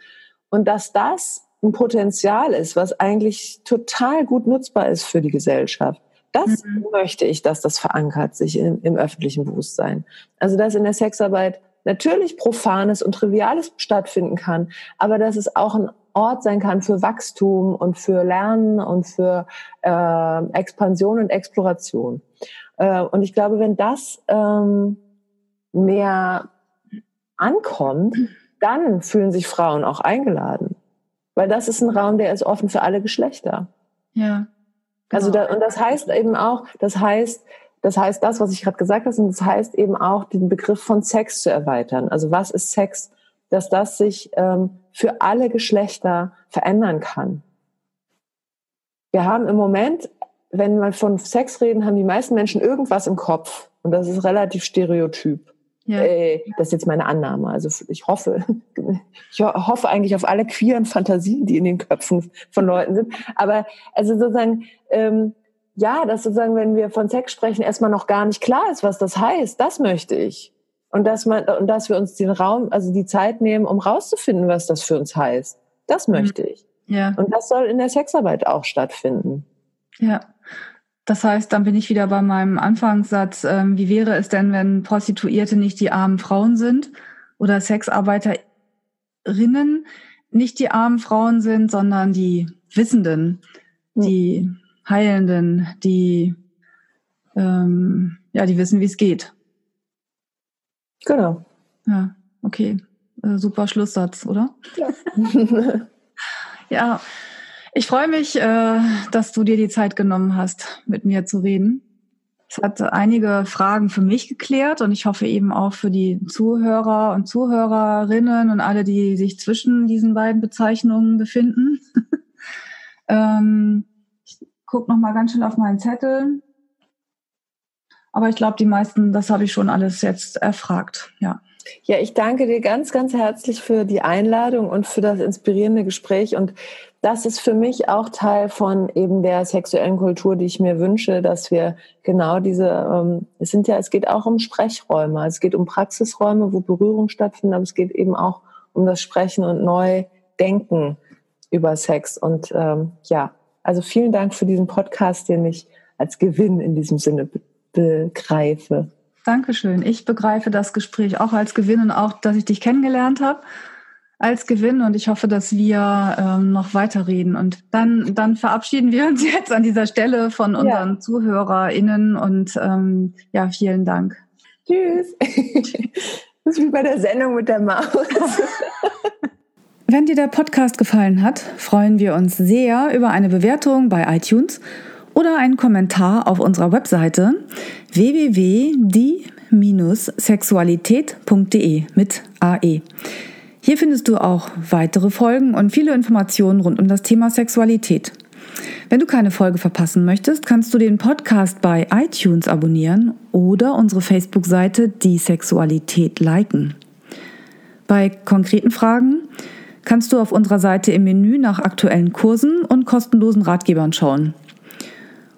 Und dass das ein Potenzial ist, was eigentlich total gut nutzbar ist für die Gesellschaft. Das mhm. möchte ich, dass das verankert sich im, im öffentlichen Bewusstsein. Also dass in der Sexarbeit natürlich Profanes und Triviales stattfinden kann, aber dass es auch ein Ort sein kann für Wachstum und für Lernen und für äh, Expansion und Exploration. Äh, und ich glaube, wenn das ähm, mehr ankommt, dann fühlen sich Frauen auch eingeladen. Weil das ist ein Raum, der ist offen für alle Geschlechter. Ja. Also da, und das heißt eben auch, das heißt, das heißt das, was ich gerade gesagt habe, und das heißt eben auch, den Begriff von Sex zu erweitern. Also was ist Sex? Dass das sich ähm, für alle Geschlechter verändern kann. Wir haben im Moment, wenn wir von Sex reden, haben die meisten Menschen irgendwas im Kopf. Und das ist relativ stereotyp. Ja. Äh, das ist jetzt meine Annahme. Also ich hoffe, ich hoffe eigentlich auf alle queeren Fantasien, die in den Köpfen von Leuten sind. Aber also sozusagen, ähm, ja, dass sozusagen, wenn wir von Sex sprechen, erstmal noch gar nicht klar ist, was das heißt. Das möchte ich. Und dass man, und dass wir uns den Raum, also die Zeit nehmen, um rauszufinden, was das für uns heißt. Das mhm. möchte ich. Ja. Und das soll in der Sexarbeit auch stattfinden. Ja. Das heißt, dann bin ich wieder bei meinem Anfangssatz. Ähm, wie wäre es denn, wenn Prostituierte nicht die armen Frauen sind oder Sexarbeiterinnen nicht die armen Frauen sind, sondern die Wissenden, die Heilenden, die ähm, ja, die wissen, wie es geht. Genau. Ja, okay. Äh, super Schlusssatz, oder? Ja. ja. Ich freue mich, äh, dass du dir die Zeit genommen hast, mit mir zu reden. Es hat einige Fragen für mich geklärt und ich hoffe eben auch für die Zuhörer und Zuhörerinnen und alle, die sich zwischen diesen beiden Bezeichnungen befinden. ähm, ich gucke noch mal ganz schön auf meinen Zettel. Aber ich glaube, die meisten, das habe ich schon alles jetzt erfragt. Ja. Ja, ich danke dir ganz, ganz herzlich für die Einladung und für das inspirierende Gespräch. Und das ist für mich auch Teil von eben der sexuellen Kultur, die ich mir wünsche, dass wir genau diese, ähm, es sind ja, es geht auch um Sprechräume, es geht um Praxisräume, wo Berührung stattfindet, aber es geht eben auch um das Sprechen und Neudenken über Sex. Und ähm, ja, also vielen Dank für diesen Podcast, den ich als Gewinn in diesem Sinne begreife. Dankeschön. Ich begreife das Gespräch auch als Gewinn und auch, dass ich dich kennengelernt habe als Gewinn und ich hoffe, dass wir ähm, noch weiterreden. Und dann, dann verabschieden wir uns jetzt an dieser Stelle von unseren ja. ZuhörerInnen und ähm, ja, vielen Dank. Tschüss. Das ist wie bei der Sendung mit der Maus. Wenn dir der Podcast gefallen hat, freuen wir uns sehr über eine Bewertung bei iTunes oder einen Kommentar auf unserer Webseite www.die-sexualität.de mit AE. Hier findest du auch weitere Folgen und viele Informationen rund um das Thema Sexualität. Wenn du keine Folge verpassen möchtest, kannst du den Podcast bei iTunes abonnieren oder unsere Facebook-Seite Die Sexualität liken. Bei konkreten Fragen kannst du auf unserer Seite im Menü nach aktuellen Kursen und kostenlosen Ratgebern schauen.